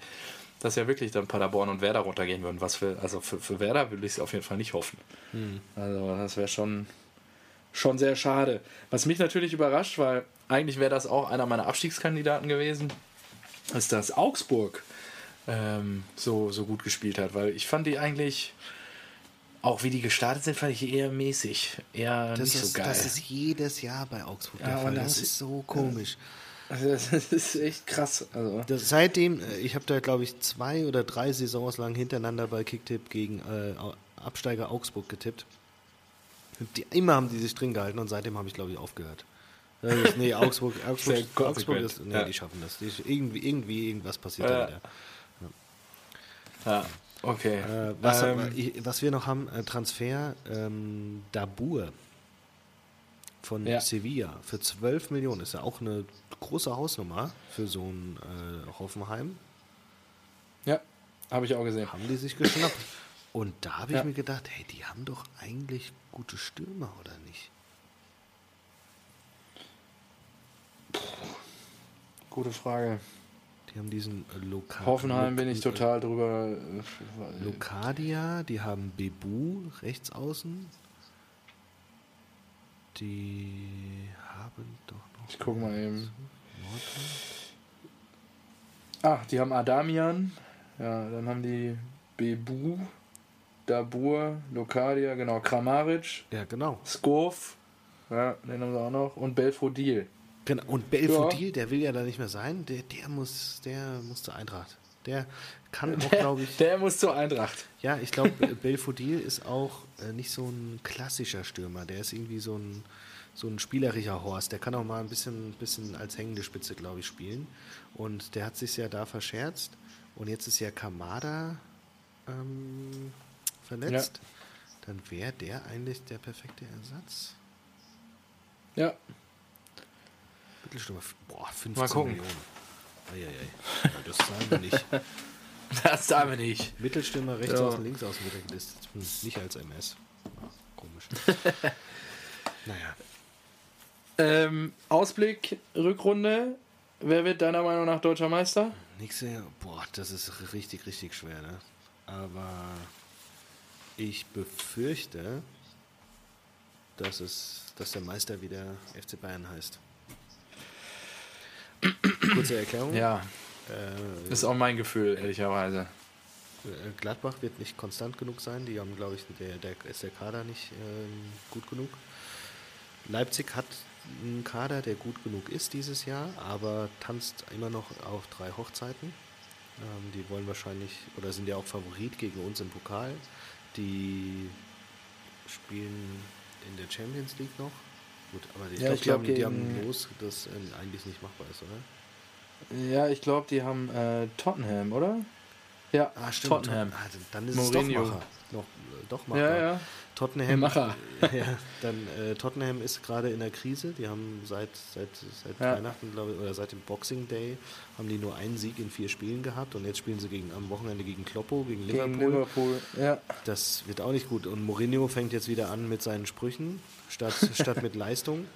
dass ja wirklich dann Paderborn und Werder runtergehen würden. Was für, also für, für Werder würde ich es auf jeden Fall nicht hoffen. Mhm. Also das wäre schon, schon sehr schade. Was mich natürlich überrascht, weil eigentlich wäre das auch einer meiner Abstiegskandidaten gewesen, ist, dass Augsburg ähm, so, so gut gespielt hat. Weil ich fand die eigentlich, auch wie die gestartet sind, fand ich eher mäßig. Eher das nicht ist, so geil. Das ist jedes Jahr bei Augsburg der Ja, Fall. und Das das- ist so komisch. Also, das ist echt krass. Also, Das, seitdem, äh, ich habe da glaube ich zwei oder drei Saisons lang hintereinander bei Kicktipp gegen äh, Absteiger Augsburg getippt. Die, immer haben die sich drin gehalten und seitdem habe ich glaube ich aufgehört. Äh, nee, Augsburg, Augsburg, Augsburg ist, nee, Ja. die schaffen das. Die, irgendwie, irgendwie, irgendwas passiert Ja. da wieder. ja, okay. Äh, was, Ähm, ich- was wir noch haben, äh, Transfer, ähm, Dabur von Ja. Sevilla für 12 Millionen. Ist ja auch eine große Hausnummer für so ein äh, Hoffenheim. ja, habe ich auch gesehen. haben die sich geschnappt. Und da habe ich Ja. mir gedacht, hey, die haben doch eigentlich gute Stürmer, oder nicht? Gute Frage. Die haben diesen äh, Lokal. Hoffenheim bin ich total drüber. äh, Locadia, die haben Bebu rechts außen. Die haben doch noch. Ich guck mal eben. Nordrhein. Ah, die haben Adamian. Ja, dann haben die Bebu, Dabur, Lokadia, genau, Kramaric, Ja, genau. Skov. Ja, den haben sie auch noch. Und Belfodil. Genau. Und Belfodil, der will ja da nicht mehr sein. Der, der, muss, der muss zur Eintracht. Der kann auch, glaube ich. Der muss zur Eintracht. Ja, ich glaube, Belfodil ist auch äh, nicht so ein klassischer Stürmer. Der ist irgendwie so ein, so ein spielerischer Horst. Der kann auch mal ein bisschen, bisschen als hängende Spitze, glaube ich, spielen. Und der hat sich ja da verscherzt. Und jetzt ist ja Kamada ähm, verletzt. Dann wäre der eigentlich der perfekte Ersatz. Ja, Mittelstürmer, boah, 15 Mal gucken. Millionen. Eieiei. Das zahlen wir nicht. das darf wir nicht. Mittelstürmer rechts Ja. außen, links außen er gelistet. Hm, nicht als MS. Komisch. naja. Ähm, Ausblick, Rückrunde. Wer wird deiner Meinung nach deutscher Meister? Nächste, boah, das ist richtig, richtig schwer, ne? Aber ich befürchte, dass es, dass der Meister wieder FC Bayern heißt. Kurze Erklärung. Ja, Äh, ist auch mein Gefühl, ehrlicherweise. Äh, Gladbach wird nicht konstant genug sein. Die haben, glaube ich, der, der ist der Kader nicht ähm, gut genug. Leipzig hat einen Kader, der gut genug ist dieses Jahr, aber tanzt immer noch auf drei Hochzeiten. Ähm, die wollen wahrscheinlich, oder sind ja auch Favorit gegen uns im Pokal. Die spielen in der Champions League noch. Gut, aber ich Ja, glaube, die, die haben Los, das äh, eigentlich nicht machbar ist, oder? Ja, ich glaube, die haben äh, Tottenham, oder? Ja, Ah, Tottenham. Ah, dann ist Mourinho. es doch Macher. Noch, äh, doch Macher. Ja, ja. Tottenham, Macher. ja, dann äh, Tottenham ist gerade in der Krise. Die haben seit seit seit Ja. Weihnachten glaube ich oder seit dem Boxing Day haben die nur einen Sieg in vier Spielen gehabt und jetzt spielen sie gegen am Wochenende gegen Kloppo gegen Liverpool. Gegen Liverpool. Ja. Das wird auch nicht gut und Mourinho fängt jetzt wieder an mit seinen Sprüchen statt statt mit Leistung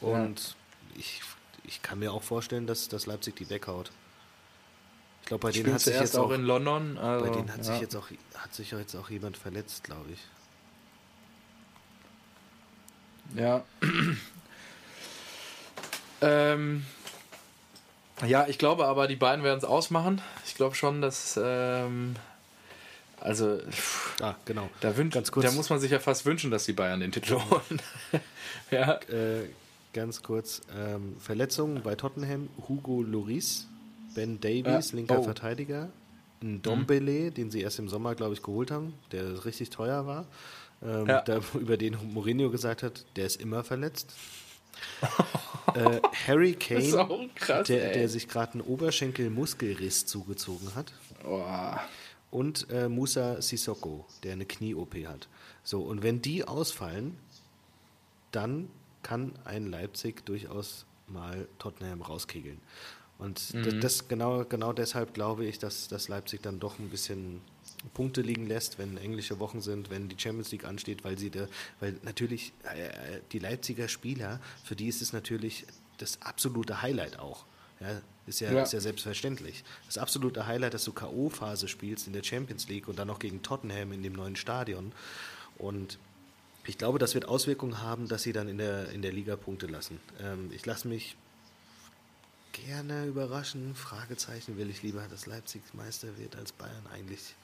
und ich ich kann mir auch vorstellen, dass, dass Leipzig die weghaut. Ich glaube, bei denen Spielt hat sich jetzt auch auch in London. Also, bei denen hat ja. sich jetzt auch hat sich jetzt auch jemand verletzt, glaube ich. Ja. ähm, ja, ich glaube aber, die beiden werden es ausmachen. Ich glaube schon, dass. Ähm, also, pff, Ah, genau. da, wünsch, Ganz kurz. da muss man sich ja fast wünschen, dass die Bayern den Titel holen. ja. Äh, ganz kurz, ähm, Verletzungen bei Tottenham, Hugo Lloris, Ben Davies, Ja. linker Oh. Verteidiger, ein Dombele, den sie erst im Sommer, glaube ich, geholt haben, der richtig teuer war, ähm, Ja. da, über den Mourinho gesagt hat, der ist immer verletzt. äh, Harry Kane, krass. der, der sich gerade einen Oberschenkelmuskelriss zugezogen hat. Boah. Und äh, Musa Sissoko, der eine Knie-OP hat. So, und wenn die ausfallen, dann kann ein Leipzig durchaus mal Tottenham rauskegeln. Und d- das genau, genau deshalb glaube ich, dass, dass Leipzig dann doch ein bisschen Punkte liegen lässt, wenn englische Wochen sind, wenn die Champions League ansteht, weil sie da, weil natürlich äh, die Leipziger Spieler, für die ist es natürlich das absolute Highlight auch. Ja, ist ja, Ja. ist ja selbstverständlich. Das absolute Highlight, dass du K.O.-Phase spielst in der Champions League und dann noch gegen Tottenham in dem neuen Stadion. Und ich glaube, das wird Auswirkungen haben, dass sie dann in der, in der Liga Punkte lassen. Ähm, ich lasse mich gerne überraschen. Fragezeichen will ich lieber, dass Leipzig Meister wird als Bayern. Eigentlich,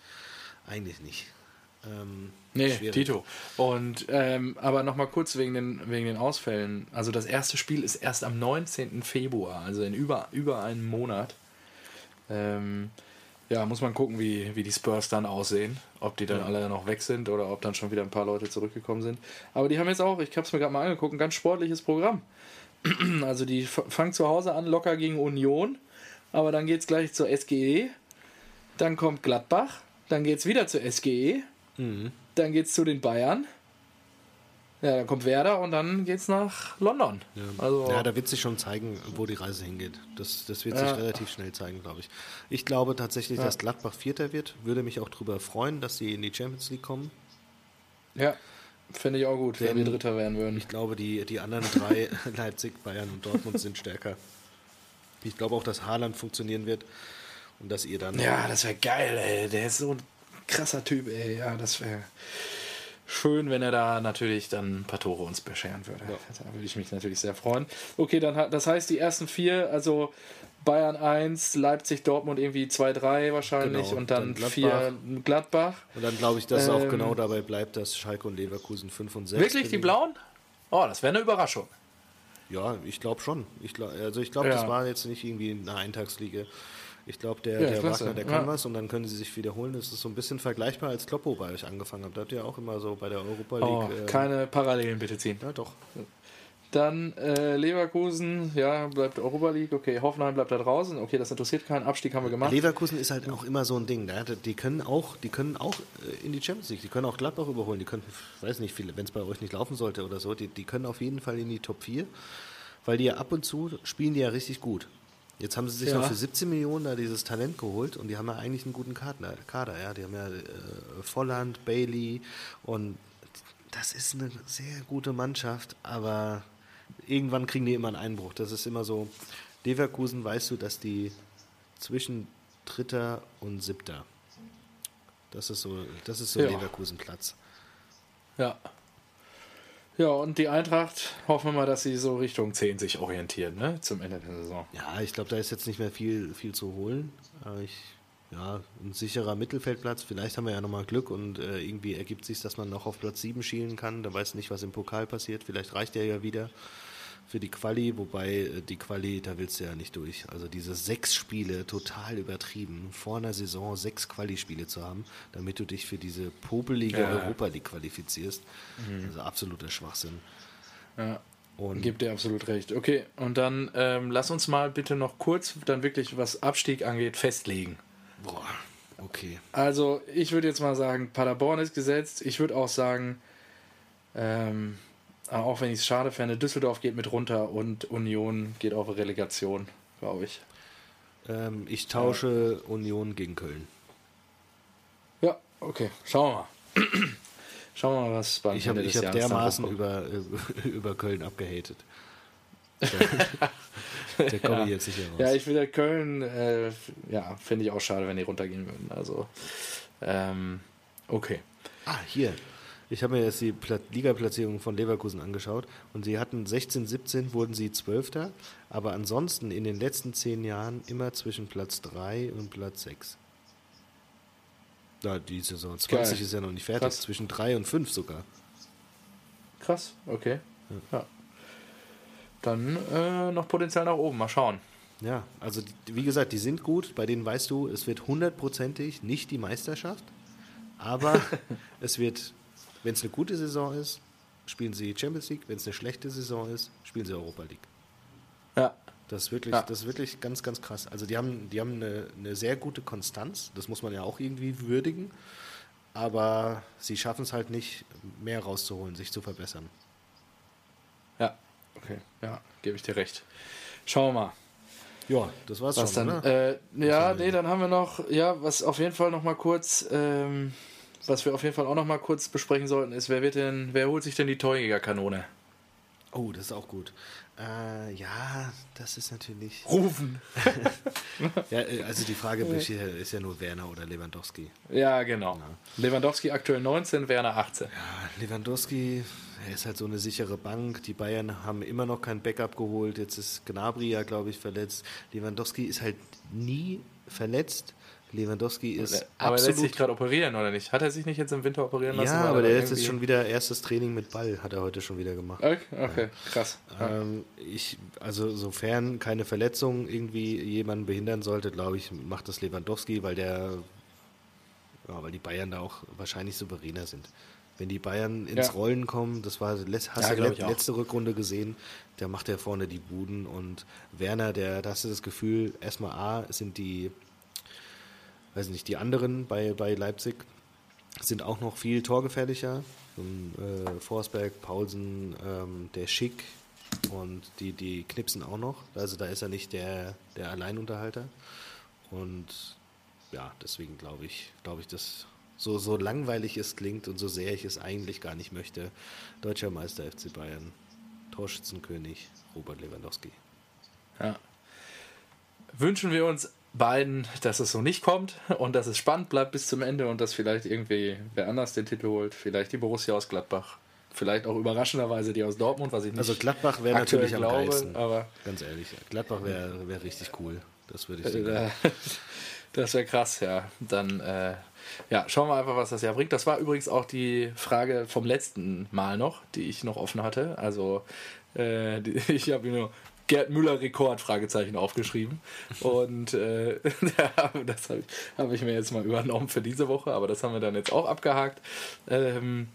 eigentlich nicht. Ähm, Nee, schwierig. Tito. Und ähm, aber nochmal kurz wegen den, wegen den Ausfällen. Also das erste Spiel ist erst am 19. Februar, also in über, über einem Monat. Ähm, ja, muss man gucken, wie, wie die Spurs dann aussehen. Ob die dann Ja. alle noch weg sind oder ob dann schon wieder ein paar Leute zurückgekommen sind. Aber die haben jetzt auch, ich habe es mir gerade mal angeguckt, ein ganz sportliches Programm. Also die fangen zu Hause an, locker gegen Union. Aber dann geht es gleich zur SGE. Dann kommt Gladbach. Dann geht es wieder zur SGE. Mhm. Dann geht's zu den Bayern. Ja, dann kommt Werder und dann geht's nach London. Ja. Also, ja, da wird sich schon zeigen, wo die Reise hingeht. Das, das wird sich Ja. relativ schnell zeigen, glaube ich. Ich glaube tatsächlich, Ja. dass Gladbach Vierter wird. Würde mich auch darüber freuen, dass sie in die Champions League kommen. ja, finde ich auch gut, wenn Denn- wir Dritter werden würden. Ich glaube, die, die anderen drei, Leipzig, Bayern und Dortmund, sind stärker. Ich glaube auch, dass Haaland funktionieren wird und dass ihr dann. Ja, das wäre geil, ey. Der ist so ein krasser Typ, ey. Ja, das wäre schön, wenn er da natürlich dann ein paar Tore uns bescheren würde. Ja. Da würde ich mich natürlich sehr freuen. Okay, dann das heißt die ersten vier, also Bayern 1, Leipzig, Dortmund irgendwie 2-3 wahrscheinlich genau, und dann, dann 4 Gladbach. Und dann glaube ich, dass ähm, auch genau dabei bleibt, dass Schalke und Leverkusen 5 und 6. Wirklich, die Blauen? Oh, das wäre eine Überraschung. Ja, ich glaube schon. Ich glaub, also ich glaube, ja. das war jetzt nicht irgendwie eine Eintagsliga. Ich glaube, der, ja, der Wagner, der kann ja. was und dann können sie sich wiederholen. Das ist so ein bisschen vergleichbar, als Kloppo bei euch angefangen hat. Da habt ihr auch immer so bei der Europa League. Oh, äh, keine Parallelen bitte ziehen. Ja, doch. Dann äh, Leverkusen, ja, bleibt Europa League, okay, Hoffenheim bleibt da draußen, okay, das interessiert keinen, Abstieg haben wir gemacht. Leverkusen ist halt auch immer so ein Ding, die können auch, die können auch äh, in die Champions League, die können auch Gladbach überholen, die können, weiß nicht, wenn es bei euch nicht laufen sollte oder so, die, die können auf jeden Fall in die Top 4, weil die ja ab und zu spielen die ja richtig gut. Jetzt haben sie sich ja. noch für 17 Millionen da dieses Talent geholt und die haben ja eigentlich einen guten Kader, Kader ja. Die haben ja äh, Volland, Bailey und das ist eine sehr gute Mannschaft, aber irgendwann kriegen die immer einen Einbruch. Das ist immer so. Leverkusen weißt du, dass die zwischen Dritter und Siebter. Das ist so, das ist so ja. Leverkusen-Platz. Ja. Ja, und die Eintracht, hoffen wir mal, dass sie so Richtung 10 sich orientieren, ne? Zum Ende der Saison. Ja, ich glaube, da ist jetzt nicht mehr viel, viel zu holen. Aber ich, ja, ein sicherer Mittelfeldplatz. Vielleicht haben wir ja nochmal Glück und äh, irgendwie ergibt sich, dass man noch auf Platz 7 schielen kann. Da weiß nicht, was im Pokal passiert. Vielleicht reicht der ja wieder für die Quali, wobei äh, die Quali, da willst du ja nicht durch. Also diese sechs Spiele, total übertrieben, vor einer Saison sechs Quali-Spiele zu haben, damit du dich für diese popelige ja. Europa League qualifizierst. Mhm. Also absoluter Schwachsinn. Ja. Und Gibt dir absolut recht. Okay, und dann ähm, lass uns mal bitte noch kurz dann wirklich, was Abstieg angeht, festlegen. Boah, okay. Also, ich würde jetzt mal sagen, Paderborn ist gesetzt. Ich würde auch sagen, ähm, auch wenn ich es schade fände, Düsseldorf geht mit runter und Union geht auf Relegation, glaube ich. Ähm, ich tausche ja. Union gegen Köln. Ja, okay. Schauen wir mal. Schauen wir mal, was beim Ich habe hab dermaßen über, über Köln abgehatet. Der komme ja. jetzt nicht raus. Ja, ich finde Köln, äh, ja, finde ich auch schade, wenn die runtergehen würden. Also, ähm, okay. Ah, hier. Ich habe mir jetzt die Liga-Platzierung von Leverkusen angeschaut und sie hatten 16, 17 wurden sie Zwölfter, aber ansonsten in den letzten zehn Jahren immer zwischen Platz 3 und Platz 6. Ja, die Saison 20 Geil. ist ja noch nicht fertig, Krass. zwischen 3 und 5 sogar. Krass, okay. Ja. ja. Dann äh, noch Potenzial nach oben, mal schauen. Ja, also wie gesagt, die sind gut, bei denen weißt du, es wird hundertprozentig nicht die Meisterschaft, aber es wird wenn es eine gute Saison ist, spielen sie Champions League. Wenn es eine schlechte Saison ist, spielen sie Europa League. Ja. Das ist wirklich, ja. das ist wirklich ganz, ganz krass. Also die haben, die haben eine, eine sehr gute Konstanz. Das muss man ja auch irgendwie würdigen. Aber sie schaffen es halt nicht, mehr rauszuholen, sich zu verbessern. Ja, okay. Ja, gebe ich dir recht. Schauen wir mal. Ja, das war's was schon, dann, äh, ja, nee, dann haben wir noch, ja, was auf jeden Fall noch mal kurz ähm, was wir auf jeden Fall auch noch mal kurz besprechen sollten, ist, wer wird denn, wer holt sich denn die Torjägerkanone? Oh, das ist auch gut. Äh, ja, das ist natürlich. Rufen! ja, äh, also die Frage ist ja nur Werner oder Lewandowski. Ja, genau. Ja. Lewandowski aktuell 19, Werner 18. Ja, Lewandowski, er ist halt so eine sichere Bank. Die Bayern haben immer noch kein Backup geholt. Jetzt ist Gnabry ja, glaube ich, verletzt. Lewandowski ist halt nie verletzt. Lewandowski ist. Aber er lässt sich gerade operieren, oder nicht? Hat er sich nicht jetzt im Winter operieren lassen? Ja, aber der jetzt ist schon wieder erstes Training mit Ball, hat er heute schon wieder gemacht. Okay, okay krass. Ähm, ich, also sofern keine Verletzung irgendwie jemanden behindern sollte, glaube ich, macht das Lewandowski, weil der, ja, weil die Bayern da auch wahrscheinlich souveräner sind. Wenn die Bayern ins ja. Rollen kommen, das war hast ja, du let, letzte Rückrunde gesehen, da macht er vorne die Buden und Werner, der, da hast du das Gefühl, erstmal A, sind die weiß nicht, die anderen bei, bei Leipzig sind auch noch viel torgefährlicher. Und, äh, Forsberg, Paulsen, ähm, der Schick und die, die knipsen auch noch. Also da ist er nicht der, der Alleinunterhalter. Und ja, deswegen glaube ich, glaube ich, dass so, so langweilig es klingt und so sehr ich es eigentlich gar nicht möchte, deutscher Meister FC Bayern, Torschützenkönig Robert Lewandowski. Ja. wünschen wir uns beiden, dass es so nicht kommt und dass es spannend bleibt bis zum Ende und dass vielleicht irgendwie wer anders den Titel holt. Vielleicht die Borussia aus Gladbach. Vielleicht auch überraschenderweise die aus Dortmund, was ich nicht Also Gladbach wäre natürlich am glaube, geilsten. aber Ganz ehrlich, Gladbach wäre wär richtig cool. Das würde ich sagen. äh, das wäre krass, ja. Dann äh, ja, schauen wir einfach, was das Jahr bringt. Das war übrigens auch die Frage vom letzten Mal noch, die ich noch offen hatte. Also äh, die, ich habe nur Gerd Müller Rekord Fragezeichen aufgeschrieben und äh, das habe ich, hab ich mir jetzt mal übernommen für diese Woche, aber das haben wir dann jetzt auch abgehakt. Ähm,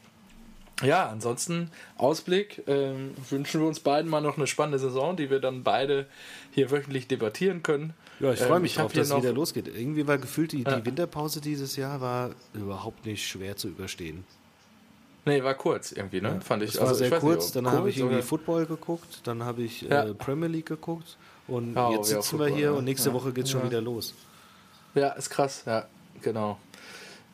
ja, ansonsten Ausblick. Ähm, wünschen wir uns beiden mal noch eine spannende Saison, die wir dann beide hier wöchentlich debattieren können. Ja, ich freue Ähm, mich ich hab drauf, dass es wieder losgeht. Irgendwie war gefühlt, die, die Winterpause dieses Jahr war überhaupt nicht schwer zu überstehen. Nee, war kurz irgendwie, ne? Fand ich. War also, sehr ich weiß nicht, kurz, ob dann habe ich irgendwie oder- Football geguckt, dann habe ich Ja. äh, Premier League geguckt und Ja, jetzt ja, sitzen wir Football, hier ja. und nächste Ja. Woche geht es schon Ja. wieder los. Ja, ist krass, ja, genau.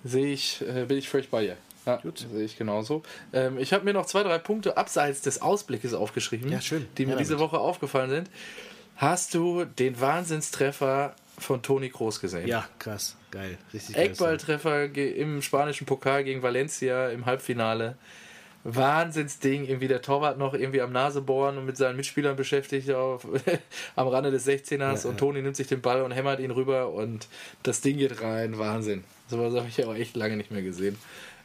Sehe ich, äh, bin ich völlig bei dir. Ja, Gut. sehe ich genauso. Ähm, ich habe mir noch zwei, drei Punkte abseits des Ausblickes aufgeschrieben, Ja, schön. die mir Her diese. Woche aufgefallen sind. Hast du den Wahnsinnstreffer von Toni Kroos gesehen? Ja, krass, geil, richtig. Eckballtreffer im spanischen Pokal gegen Valencia im Halbfinale. Wahnsinnsding, irgendwie der Torwart noch irgendwie am Nase bohren und mit seinen Mitspielern beschäftigt auf, am Rande des 16ers Ja, und ja. Toni nimmt sich den Ball und hämmert ihn rüber und das Ding geht rein. Wahnsinn. Sowas habe ich ja auch echt lange nicht mehr gesehen.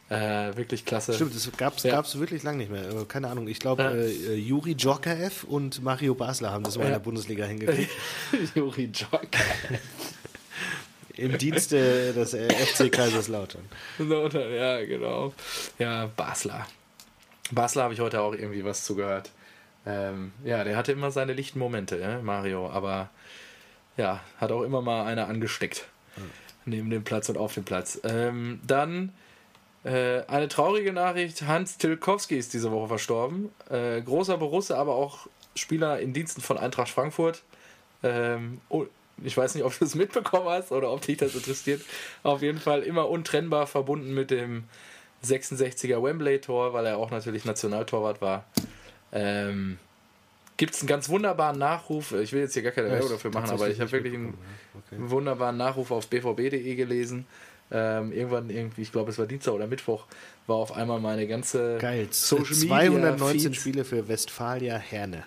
Äh, wirklich klasse. Stimmt, das gab es Ja. wirklich lange nicht mehr. Äh, Keine Ahnung, ich glaube, Ja. äh, äh, Juri Djorkaeff und Mario Basler haben das mal in Ja. der Bundesliga hingekriegt. Juri Jock. Im Dienste des äh, FC Kaiserslautern. Dann, ja, genau. Ja, Basler. Basler habe ich heute auch irgendwie was zugehört. Ähm, ja, der hatte immer seine lichten Momente, ne, Mario, aber ja, hat auch immer mal einer angesteckt. Neben dem Platz und auf dem Platz. Ähm, dann äh, eine traurige Nachricht: Hans Tilkowski ist diese Woche verstorben. Äh, großer Borusse, aber auch Spieler in Diensten von Eintracht Frankfurt. Ähm, oh, ich weiß nicht, ob du es mitbekommen hast oder ob dich das interessiert. Auf jeden Fall immer untrennbar verbunden mit dem 66er Wembley-Tor, weil er auch natürlich Nationaltorwart war. Ähm, Gibt es einen ganz wunderbaren Nachruf. Ich will jetzt hier gar keine Werbung dafür machen, aber ich habe wirklich einen einen wunderbaren Nachruf auf bvb.de gelesen. Ähm, irgendwann, irgendwie, ich glaube, es war Dienstag oder Mittwoch, war auf einmal meine ganze Geil. Social Media 219 Feeds. Spiele für Westfalia Herne.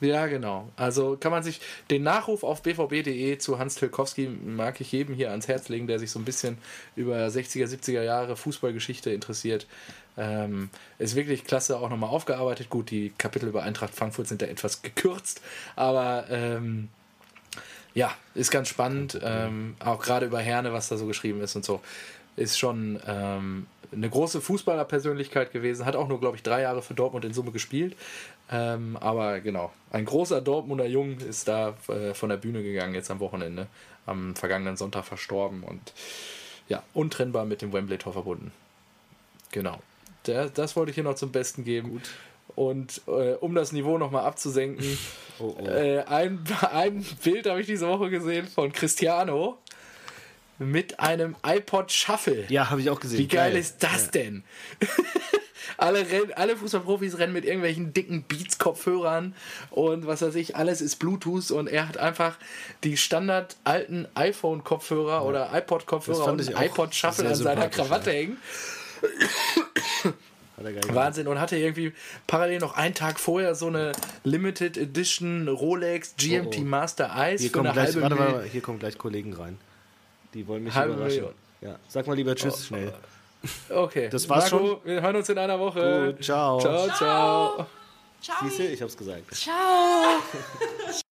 Ja, genau. Also kann man sich den Nachruf auf bvb.de zu Hans Tilkowski mag ich jedem hier ans Herz legen, der sich so ein bisschen über 60er, 70er Jahre Fußballgeschichte interessiert. Ähm, ist wirklich klasse, auch nochmal aufgearbeitet. Gut, die Kapitel über Eintracht Frankfurt sind da etwas gekürzt, aber ähm, ja, ist ganz spannend. Ähm, auch gerade über Herne, was da so geschrieben ist und so. Ist schon ähm, eine große Fußballerpersönlichkeit gewesen. Hat auch nur, glaube ich, drei Jahre für Dortmund in Summe gespielt. Ähm, aber genau, ein großer Dortmunder Jung ist da äh, von der Bühne gegangen jetzt am Wochenende. Am vergangenen Sonntag verstorben und ja, untrennbar mit dem Wembley-Tor verbunden. Genau. Der, das wollte ich hier noch zum Besten geben. Und äh, um das Niveau nochmal abzusenken, Oh, oh. äh, ein, ein Bild habe ich diese Woche gesehen von Cristiano mit einem iPod Shuffle. Ja, habe ich auch gesehen. Wie geil, ist das denn? alle, rennen, alle Fußballprofis rennen mit irgendwelchen dicken Beats-Kopfhörern und was weiß ich, alles ist Bluetooth und er hat einfach die standard alten iPhone-Kopfhörer oder Das iPod-Kopfhörer und iPod-Shuffle sehr an seiner Krawatte ja. hängen. Hat er geil gemacht. Wahnsinn. Und hatte irgendwie parallel noch einen Tag vorher so eine Limited Edition Rolex GMT Oh, oh. Master Ice Hier für kommen, eine gleich, halbe warte Million. hier kommen gleich Kollegen rein. Die wollen mich Halbe überraschen. Million. Ja. Sag mal lieber Tschüss Oh, schnell. Okay. Das war's Marco, schon? Wir hören uns in einer Woche. Gut, ciao. Ciao, ciao. Ciao. Siehst du, ich hab's gesagt. Ciao.